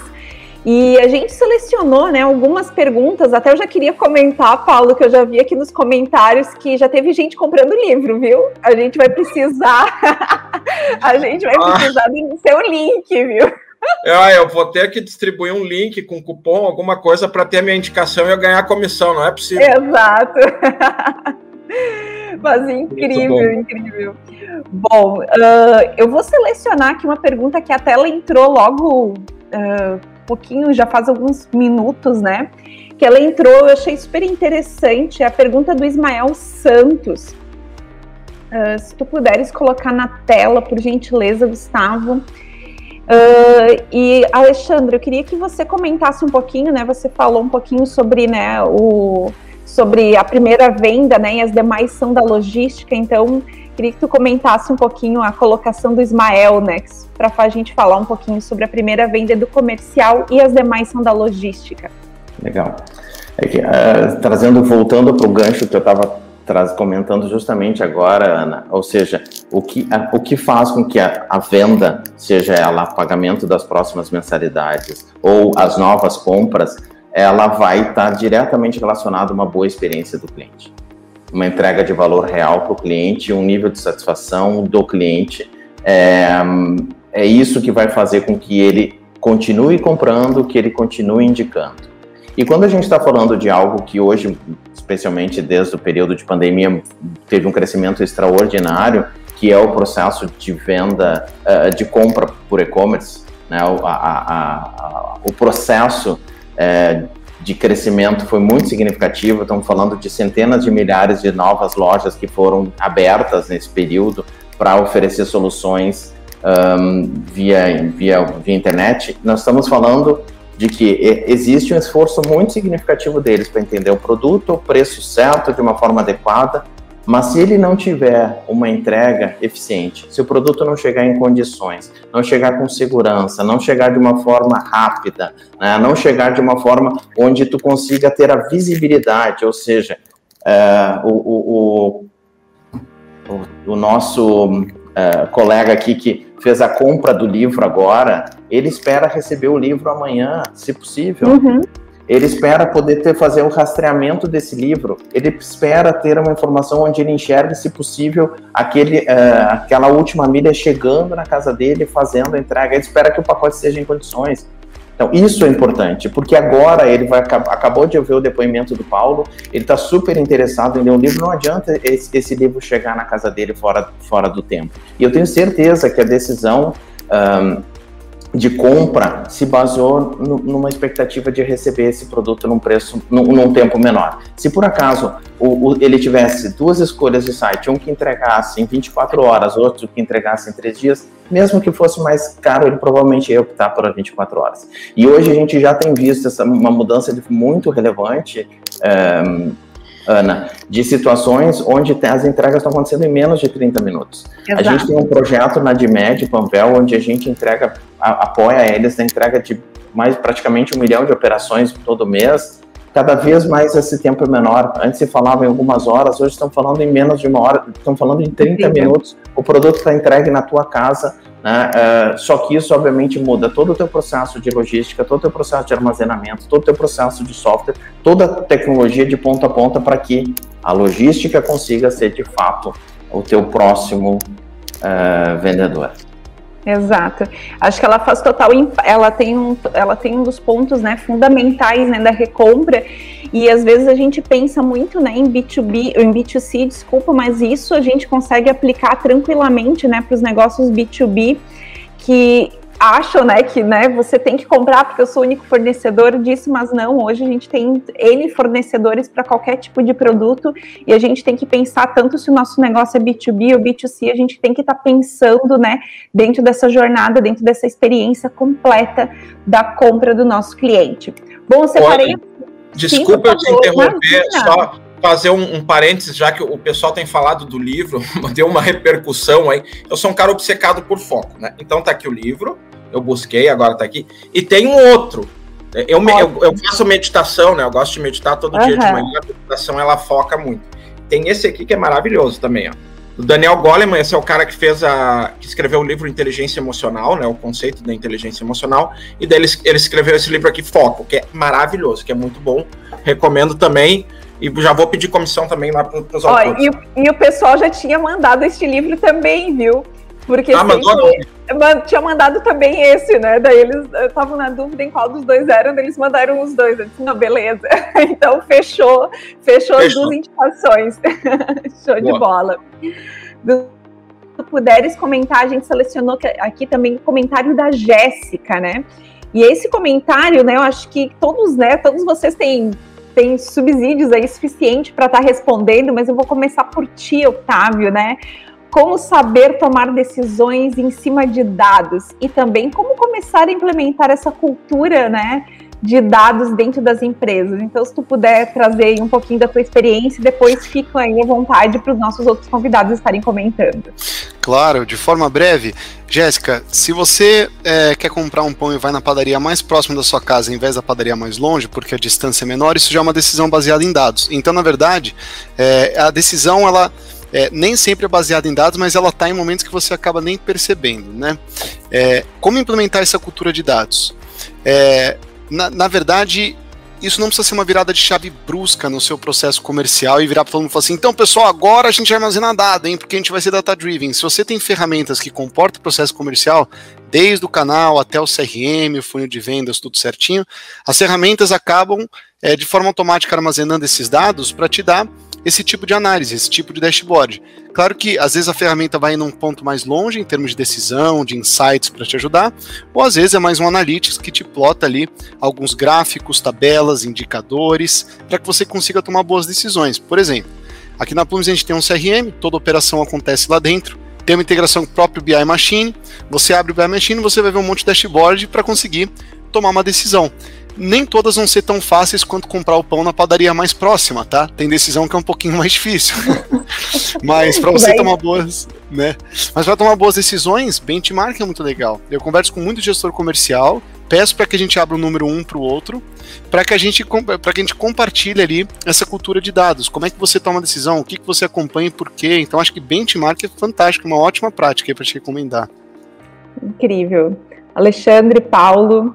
E a gente selecionou né, algumas perguntas, até eu já queria comentar, Paulo, que eu já vi aqui nos comentários que já teve gente comprando livro, viu? A gente vai precisar, a gente vai ah. precisar do seu link, viu? É, eu vou ter que distribuir um link com cupom, alguma coisa para ter a minha indicação e eu ganhar a comissão, não é possível. Exato. Mas incrível, incrível. Bom, uh, eu vou selecionar aqui uma pergunta que a tela entrou logo uh, pouquinho, já faz alguns minutos, né? Que ela entrou, eu achei super interessante. É a pergunta do Ismael Santos. Uh, se tu puderes colocar na tela, por gentileza, Gustavo. Uh, e Alexandre, eu queria que você comentasse um pouquinho, né? Você falou um pouquinho sobre né, o, sobre a primeira venda, né? E as demais são da logística. Então, queria que tu comentasse um pouquinho a colocação do Ismael, né? Para a gente falar um pouquinho sobre a primeira venda do comercial e as demais são da logística. Legal. É que, uh, trazendo, voltando para o gancho que eu estava comentando justamente agora, Ana, ou seja, o que, a, o que faz com que a, a venda, seja ela pagamento das próximas mensalidades ou as novas compras, ela vai estar diretamente relacionada a uma boa experiência do cliente. Uma entrega de valor real para o cliente, um nível de satisfação do cliente. É, é isso que vai fazer com que ele continue comprando, que ele continue indicando. E quando a gente está falando de algo que hoje, especialmente desde o período de pandemia, teve um crescimento extraordinário, que é o processo de venda, uh, de compra por e-commerce, né? o, a, a, a, o processo é, de crescimento foi muito significativo. Estamos falando de centenas de milhares de novas lojas que foram abertas nesse período para oferecer soluções um, via, via, via internet. Nós estamos falando de que existe um esforço muito significativo deles para entender o produto, o preço certo, de uma forma adequada mas se ele não tiver uma entrega eficiente, se o produto não chegar em condições, não chegar com segurança, não chegar de uma forma rápida, né, não chegar de uma forma onde tu consiga ter a visibilidade, ou seja, é, o, o, o, o, nosso é, colega aqui que fez a compra do livro agora, ele espera receber o livro amanhã, se possível. Uhum. Ele espera poder ter, fazer o rastreamento desse livro. Ele espera ter uma informação onde ele enxergue, se possível, aquele, uh, aquela última milha chegando na casa dele, fazendo a entrega. Ele espera que o pacote esteja em condições. Então, isso é importante, porque agora ele vai acabou de ouvir o depoimento do Paulo, ele está super interessado em ler um livro, não adianta esse, esse, livro chegar na casa dele fora, fora do tempo. E eu tenho certeza que a decisão um, de compra se baseou no, numa expectativa de receber esse produto num preço, num, num tempo menor. Se por acaso o, o, ele tivesse duas escolhas de site, um que entregasse em 24 horas, outro que entregasse em 3 dias, mesmo que fosse mais caro, ele provavelmente ia optar por 24 horas. E hoje a gente já tem visto essa, uma mudança muito relevante. Um, Ana, de situações onde as entregas estão acontecendo em menos de 30 minutos. Exato. A gente tem um projeto na DIMED, Panvel, onde a gente entrega, a, apoia eles na entrega de mais praticamente um milhão de operações todo mês. Cada vez mais esse tempo é menor. Antes se falava em algumas horas, hoje estão falando em menos de uma hora, estão falando em 30 Sim. minutos. O produto está entregue na tua casa né? Uh, só que isso, obviamente, muda todo o teu processo de logística, todo o teu processo de armazenamento, todo o teu processo de software, toda a tecnologia de ponta a ponta para que a logística consiga ser, de fato, o teu próximo uh, vendedor. Exato. Acho que ela faz total. Ela tem um, ela tem um dos pontos né, fundamentais né, da recompra. E às vezes a gente pensa muito né, em B2B, em B2C, desculpa, mas isso a gente consegue aplicar tranquilamente né, para os negócios B2B, que acham, né, que né, você tem que comprar porque eu sou o único fornecedor disso, mas não, hoje a gente tem N fornecedores para qualquer tipo de produto e a gente tem que pensar tanto se o nosso negócio é B2B ou B2C, a gente tem que estar tá pensando, né, dentro dessa jornada, dentro dessa experiência completa da compra do nosso cliente. Bom, separei... Desculpa eu te interromper, só fazer um, um, parênteses, já que o pessoal tem falado do livro, deu uma repercussão aí. Eu sou um cara obcecado por foco, né? Então tá aqui o livro, eu busquei, agora tá aqui. E tem um outro. Eu, eu, eu faço meditação, né? Eu gosto de meditar todo uhum. dia de manhã. A meditação ela foca muito. Tem esse aqui que é maravilhoso também, ó. O Daniel Goleman, esse é o cara que fez a. que escreveu o livro Inteligência Emocional, né? O conceito da inteligência emocional. E daí ele, ele escreveu esse livro aqui, Foco, que é maravilhoso, que é muito bom. Recomendo também. E já vou pedir comissão também lá para os autores. E, e, o pessoal já tinha mandado este livro também, viu? Porque ah, mandou, tinha mandado também esse, né? Daí eles estavam na dúvida em qual dos dois eram, daí eles mandaram os dois. Eu disse, não, beleza. Então fechou, fechou, fechou. as duas indicações. Show Boa. de bola. Se puderes comentar, a gente selecionou aqui também o comentário da Jéssica, né? E esse comentário, né, eu acho que todos, né, todos vocês têm tem subsídios aí suficiente para estar tá respondendo, mas eu vou começar por ti, Otávio, né? Como saber tomar decisões em cima de dados e também como começar a implementar essa cultura, né? De dados dentro das empresas. Então, se tu puder trazer um pouquinho da tua experiência, depois fica aí à vontade para os nossos outros convidados estarem comentando. Claro, de forma breve. Jéssica, se você é, quer comprar um pão e vai na padaria mais próxima da sua casa, em vez da padaria mais longe, porque a distância é menor, isso já é uma decisão baseada em dados. Então, na verdade, é, a decisão ela é, nem sempre é baseada em dados, mas ela está em momentos que você acaba nem percebendo, né? É, como implementar essa cultura de dados? É, na, na verdade, isso não precisa ser uma virada de chave brusca no seu processo comercial e virar para todo mundo e falar assim: então, pessoal, agora a gente vai armazenar dado, hein? Porque a gente vai ser data-driven. Se você tem ferramentas que comportam o processo comercial, desde o canal até o CRM, o funil de vendas, tudo certinho, as ferramentas acabam é, de forma automática armazenando esses dados para te dar esse tipo de análise, esse tipo de dashboard. Claro que às vezes a ferramenta vai num ponto mais longe em termos de decisão, de insights para te ajudar, ou às vezes é mais um analytics que te plota ali alguns gráficos, tabelas, indicadores, para que você consiga tomar boas decisões. Por exemplo, aqui na Plumes a gente tem um CRM, toda operação acontece lá dentro, tem uma integração com o próprio BI Machine, você abre o BI Machine, você vai ver um monte de dashboard para conseguir tomar uma decisão nem todas vão ser tão fáceis quanto comprar o pão na padaria mais próxima, tá? Tem decisão que é um pouquinho mais difícil. Mas para você tomar boas, né? Mas para tomar boas decisões, benchmark é muito legal. Eu converso com muito gestor comercial, peço para que a gente abra o número um para o outro, para que a gente para que a gente compartilhe ali essa cultura de dados. Como é que você toma a decisão? O que, que você acompanha e por quê? Então acho que benchmark é fantástico, uma ótima prática para te recomendar. Incrível. Alexandre, Paulo,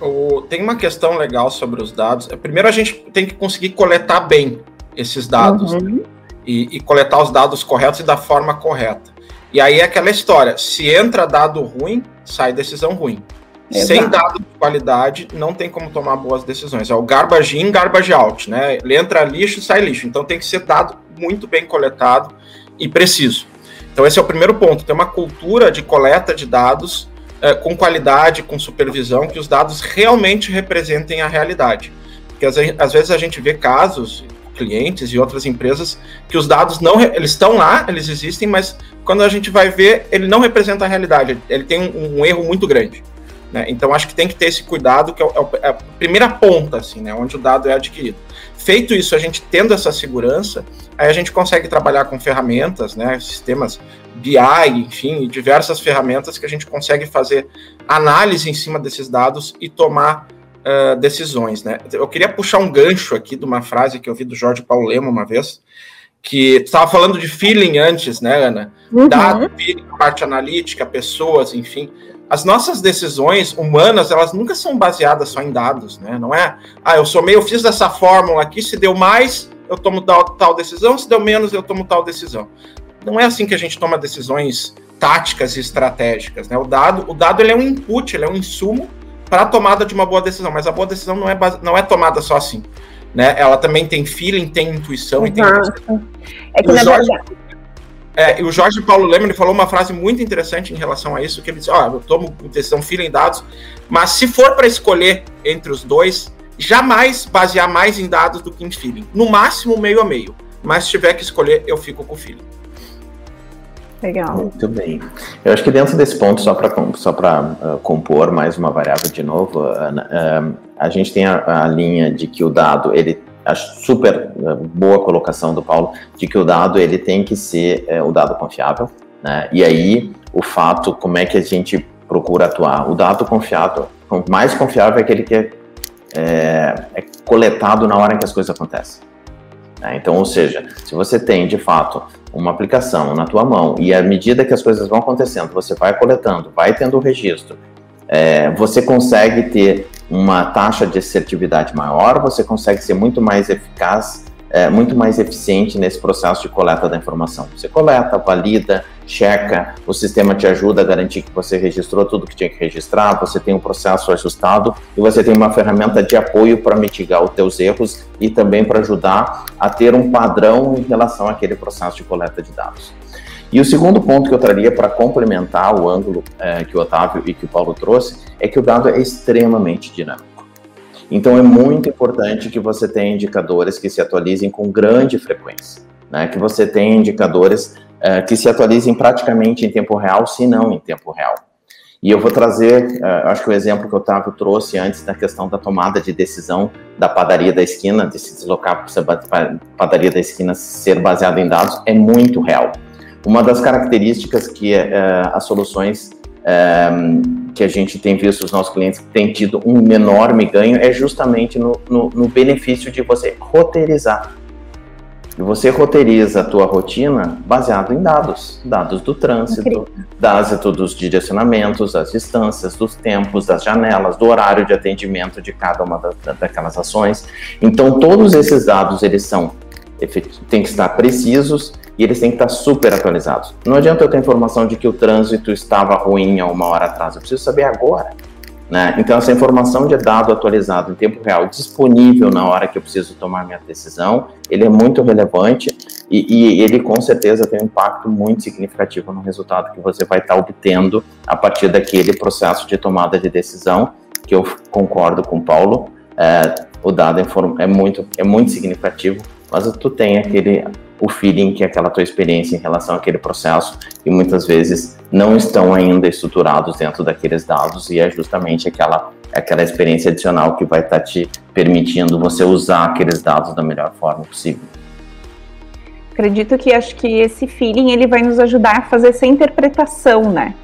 o, tem uma questão legal sobre os dados. Primeiro, a gente tem que conseguir coletar bem esses dados uhum. e, e, coletar os dados corretos e da forma correta. E aí é aquela história: se entra dado ruim, sai decisão ruim. Exato. Sem dado de qualidade, não tem como tomar boas decisões. É o garbage in, garbage out, né? Ele entra lixo, sai lixo. Então tem que ser dado muito bem coletado e preciso. Então esse é o primeiro ponto. Tem uma cultura de coleta de dados é, com qualidade, com supervisão, que os dados realmente representem a realidade. Porque às, vezes a gente vê casos, clientes e outras empresas, que os dados não eles estão lá, eles existem, mas quando a gente vai ver, ele não representa a realidade. Ele tem um, um erro muito grande. Né? Então acho que tem que ter esse cuidado, que é, é, é, a primeira ponta, assim, né? onde o dado é adquirido. Feito isso, a gente tendo essa segurança, aí a gente consegue trabalhar com ferramentas, né? sistemas BI, enfim, diversas ferramentas que a gente consegue fazer análise em cima desses dados e tomar uh, decisões. Né? Eu queria puxar um gancho aqui de uma frase que eu vi do Jorge Paulo Lema uma vez, que estava falando de feeling antes, né, Ana? Uhum. Dado, feeling, parte analítica, pessoas, enfim as nossas decisões humanas, elas nunca são baseadas só em dados, né? Não é, ah, eu somei, eu fiz dessa fórmula aqui, se deu mais, eu tomo tal, tal decisão, se deu menos, eu tomo tal decisão. Não é assim que a gente toma decisões táticas e estratégicas, né? O dado, o dado ele é um input, ele é um insumo para a tomada de uma boa decisão, mas a boa decisão não é, base, não é tomada só assim, né? Ela também tem feeling, tem intuição Exato. e tem... É que, na verdade é, e o Jorge Paulo Lema falou uma frase muito interessante em relação a isso, que ele disse, ó, oh, eu tomo decisão fila em dados, mas se for para escolher entre os dois, jamais basear mais em dados do que em feeling. No máximo, meio a meio. Mas se tiver que escolher, eu fico com o feeling. Legal. Muito bem. Eu acho que dentro desse ponto, só para só uh, compor mais uma variável de novo, uh, uh, a gente tem a, a, linha de que o dado ele acho super eh, boa colocação do Paulo de que o dado ele tem que ser é, o dado confiável, né? E aí o fato como é que a gente procura atuar? O dado confiável, mais confiável é aquele que é, é, é coletado na hora em que as coisas acontecem. Né? Então, ou seja, se você tem de fato uma aplicação na tua mão e à medida que as coisas vão acontecendo, você vai coletando, vai tendo o registro, é, você consegue ter uma taxa de assertividade maior, você consegue ser muito mais eficaz, é, muito mais eficiente nesse processo de coleta da informação. Você coleta, valida, checa, o sistema te ajuda a garantir que você registrou tudo que tinha que registrar, você tem um processo ajustado e você tem uma ferramenta de apoio para mitigar os teus erros e também para ajudar a ter um padrão em relação àquele processo de coleta de dados. E o segundo ponto que eu traria para complementar o ângulo é, que o Otávio e que o Paulo trouxe é que o dado é extremamente dinâmico. Então é muito importante que você tenha indicadores que se atualizem com grande frequência, né? que você tenha indicadores é, que se atualizem praticamente em tempo real, se não em tempo real. E eu vou trazer, uh, acho que o exemplo que o Otávio trouxe antes da questão da tomada de decisão da padaria da esquina, de se deslocar para a padaria da esquina ser baseado em dados, é muito real. Uma das características que uh, as soluções uh, que a gente tem visto os nossos clientes têm tido um enorme ganho é justamente no, no, no benefício de você roteirizar. E você roteiriza a tua rotina baseado em dados, dados do trânsito, dados dos direcionamentos, das distâncias, dos tempos, das janelas, do horário de atendimento de cada uma daquelas ações. Então todos esses dados eles são têm que estar precisos e eles têm que estar super atualizados. Não adianta eu ter informação de que o trânsito estava ruim há uma hora atrás, eu preciso saber agora. Né? Então, essa informação de dado atualizado em tempo real, disponível na hora que eu preciso tomar minha decisão, ele é muito relevante e, e ele com certeza tem um impacto muito significativo no resultado que você vai estar obtendo a partir daquele processo de tomada de decisão, que eu concordo com o Paulo, é, o dado é muito, é muito significativo, mas tu tem aquele o feeling que é aquela tua experiência em relação àquele processo e muitas vezes não estão ainda estruturados dentro daqueles dados e é justamente aquela aquela experiência adicional que vai estar tá te permitindo você usar aqueles dados da melhor forma possível. Acredito que acho que esse feeling ele vai nos ajudar a fazer essa interpretação, né?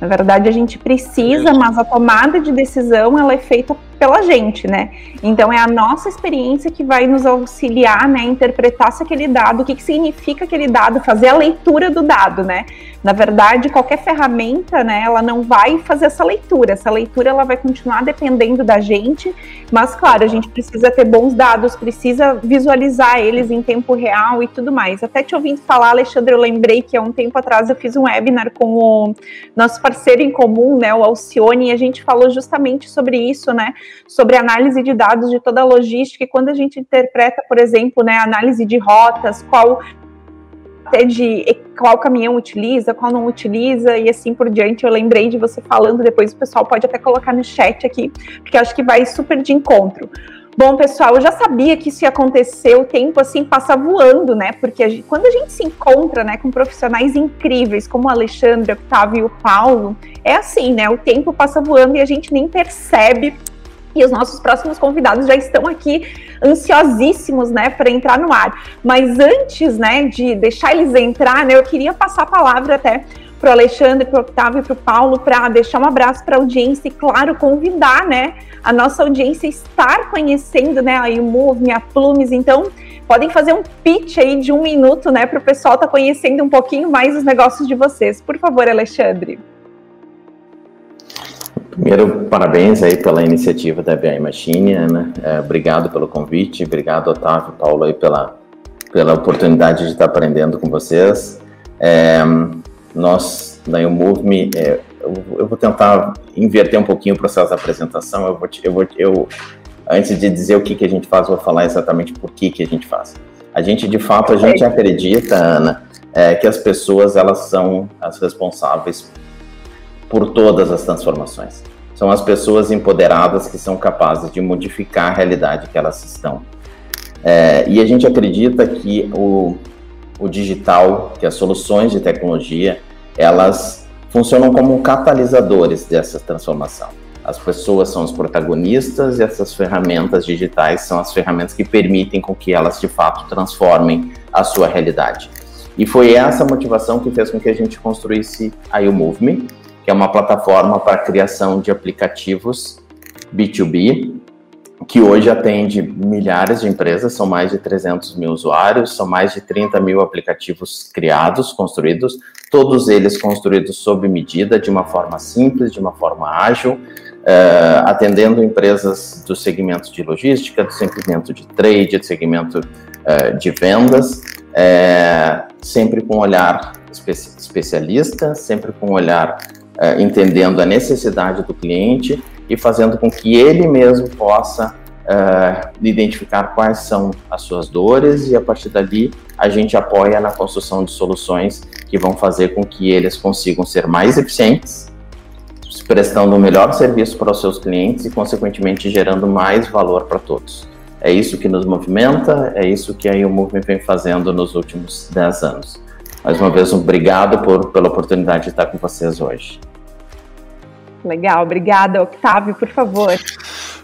Na verdade, a gente precisa, mas a tomada de decisão ela é feita pela gente, né? Então é a nossa experiência que vai nos auxiliar, né, a interpretar se aquele dado, o que, que significa aquele dado, fazer a leitura do dado, né? Na verdade, qualquer ferramenta, né, ela não vai fazer essa leitura. Essa leitura ela vai continuar dependendo da gente, mas claro, a gente precisa ter bons dados, precisa visualizar eles em tempo real e tudo mais. Até te ouvindo falar, Alexandre, eu lembrei que há um tempo atrás eu fiz um webinar com o nosso parceiro em comum, né, o Alcione, e a gente falou justamente sobre isso, né, sobre análise de dados de toda a logística e quando a gente interpreta, por exemplo, né, análise de rotas, qual até de qual caminhão utiliza, qual não utiliza e assim por diante. Eu lembrei de você falando, depois o pessoal pode até colocar no chat aqui, porque acho que vai super de encontro. Bom, pessoal, eu já sabia que isso ia acontecer, o tempo assim passa voando, né? Porque a gente, quando a gente se encontra, né, com profissionais incríveis como o Alexandre, o Octavio e o Paulo, é assim, né? O tempo passa voando e a gente nem percebe e os nossos próximos convidados já estão aqui ansiosíssimos, né, para entrar no ar. Mas antes, né, de deixar eles entrar, né, eu queria passar a palavra até para o Alexandre, para o Octávio e para o Paulo, para deixar um abraço para a audiência e, claro, convidar, né, a nossa audiência a estar conhecendo, né, o Move, a Plumes. Então, podem fazer um pitch aí de um minuto, né, para o pessoal estar tá conhecendo um pouquinho mais os negócios de vocês. Por favor, Alexandre. Primeiro, parabéns aí pela iniciativa da BI Machine, Ana. É, obrigado pelo convite, obrigado, Otávio, Paulo, aí pela, pela oportunidade de estar aprendendo com vocês. É, nós, da YouMove, é, eu, eu, vou tentar inverter um pouquinho o processo da apresentação. Eu vou, eu vou, eu, antes de dizer o que, que a gente faz, vou falar exatamente por que, que a gente faz. A gente, de fato, a gente acredita, Ana, é, que as pessoas, elas são as responsáveis por todas as transformações. São as pessoas empoderadas que são capazes de modificar a realidade que elas estão. É, e a gente acredita que o, o digital, que as soluções de tecnologia, elas funcionam como catalisadores dessa transformação. As pessoas são os protagonistas e essas ferramentas digitais são as ferramentas que permitem com que elas de fato transformem a sua realidade. E foi essa motivação que fez com que a gente construísse a YouMove que é uma plataforma para criação de aplicativos B2B, que hoje atende milhares de empresas, são mais de 300 mil usuários, são mais de 30 mil aplicativos criados, construídos, todos eles construídos sob medida, de uma forma simples, de uma forma ágil, uh, atendendo empresas do segmento de logística, do segmento de trade, do segmento uh, de vendas, uh, sempre com um olhar espe especialista, sempre com um olhar é, entendendo a necessidade do cliente e fazendo com que ele mesmo possa é, identificar quais são as suas dores e a partir dali a gente apoia na construção de soluções que vão fazer com que eles consigam ser mais eficientes, prestando o um melhor serviço para os seus clientes e, consequentemente, gerando mais valor para todos. É isso que nos movimenta, é isso que aí o Movement vem fazendo nos últimos 10 anos. Mais uma vez, obrigado por, pela oportunidade de estar com vocês hoje. Legal, obrigada. Octávio, por favor.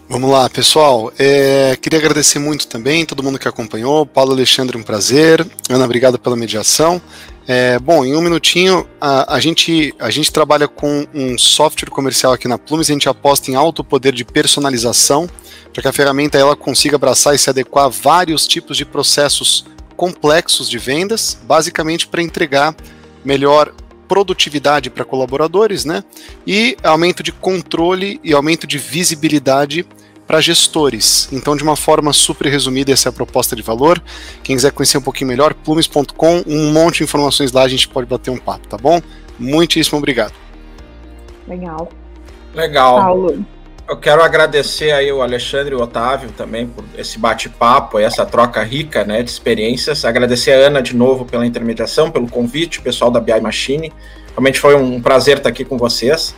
Vamos lá, pessoal. É, queria agradecer muito também todo mundo que acompanhou. Paulo Alexandre, um prazer. Ana, obrigado pela mediação. É, bom, em um minutinho, a, a, gente, a gente trabalha com um software comercial aqui na Plumes, a gente aposta em alto poder de personalização, para que a ferramenta ela consiga abraçar e se adequar a vários tipos de processos complexos de vendas, basicamente para entregar melhor produtividade para colaboradores, né? E aumento de controle e aumento de visibilidade para gestores. Então, de uma forma super resumida, essa é a proposta de valor. Quem quiser conhecer um pouquinho melhor, plumes.com, um monte de informações lá, a gente pode bater um papo, tá bom? Muitíssimo obrigado. Legal. Legal. Paulo. Eu quero agradecer aí o Alexandre e o Otávio também por esse bate-papo, essa troca rica né, de experiências. Agradecer a Ana de novo pela intermediação, pelo convite, pessoal da BI Machine. Realmente foi um prazer estar aqui com vocês.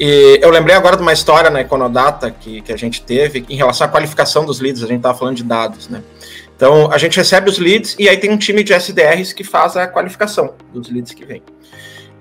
E eu lembrei agora de uma história na Econodata que, que a gente teve em relação à qualificação dos leads, a gente estava falando de dados, né? Então, a gente recebe os leads e aí tem um time de SDRs que faz a qualificação dos leads que vem.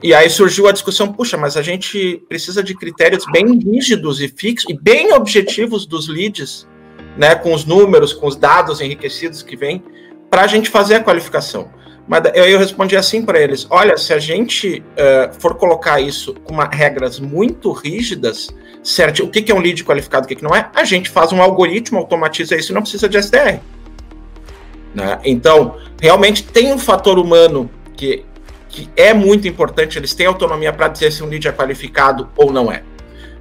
E aí surgiu a discussão, puxa, mas a gente precisa de critérios bem rígidos e fixos e bem objetivos dos leads, né, com os números, com os dados enriquecidos que vem, para a gente fazer a qualificação. Mas eu, eu respondi assim para eles: olha, se a gente uh, for colocar isso com uma, regras muito rígidas, certo? O que, que é um lead qualificado, o que, que não é? A gente faz um algoritmo, automatiza isso não precisa de SDR. Né? Então, realmente tem um fator humano que, que é muito importante, eles têm autonomia para dizer se um lead é qualificado ou não é.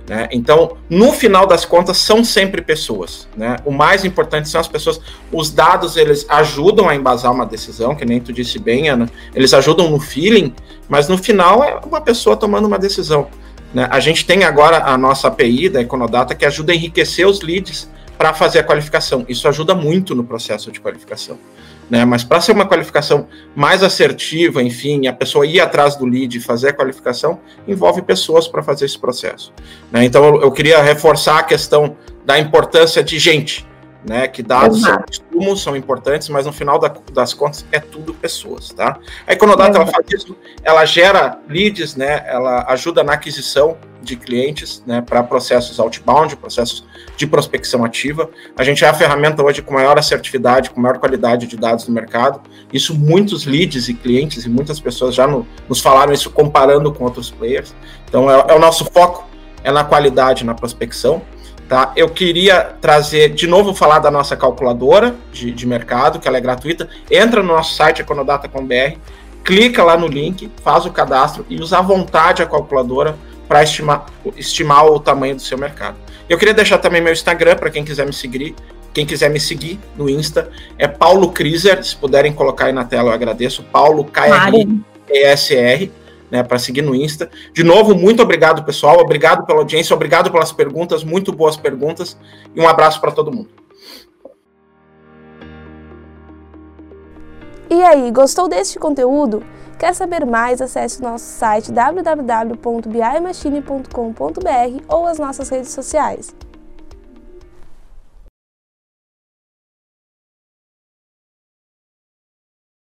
Né? Então, no final das contas, são sempre pessoas. Né? O mais importante são as pessoas. Os dados, eles ajudam a embasar uma decisão, que nem tu disse bem, Ana. Eles ajudam no feeling, mas no final é uma pessoa tomando uma decisão. Né? A gente tem agora a nossa API da Econodata que ajuda a enriquecer os leads para fazer a qualificação. Isso ajuda muito no processo de qualificação né? Mas para ser uma qualificação mais assertiva, enfim, a pessoa ir atrás do lead e fazer a qualificação, envolve pessoas para fazer esse processo. Né? Então eu, eu, queria reforçar a questão da importância de gente, né? Que dados são insumos, são importantes, mas no final da, das contas é tudo pessoas, tá? A Econodata ela faz isso, ela gera leads, né? Ela ajuda na aquisição de clientes, né? Para processos outbound, processos de prospecção ativa. A gente é a ferramenta hoje com maior assertividade, com maior qualidade de dados no mercado. Isso muitos leads e clientes e muitas pessoas já no, nos falaram isso comparando com outros players. Então é, é o nosso foco é na qualidade, na prospecção. Tá? Eu queria trazer, de novo, falar da nossa calculadora de, de mercado, que ela é gratuita. Entra no nosso site, econodata.com.br, clica lá no link, faz o cadastro e usa à vontade a calculadora para estimar, estimar o tamanho do seu mercado. Eu queria deixar também meu Instagram para quem quiser me seguir. Quem quiser me seguir no Insta é Paulo Kriser. Se puderem colocar aí na tela, eu agradeço. Paulo K-R-E-S-R né, para seguir no Insta. De novo, muito obrigado, pessoal. Obrigado pela audiência, obrigado pelas perguntas, muito boas perguntas. E um abraço para todo mundo. E aí, gostou deste conteúdo? Quer saber mais? Acesse o nosso site www.bimachine.com.br ou as nossas redes sociais.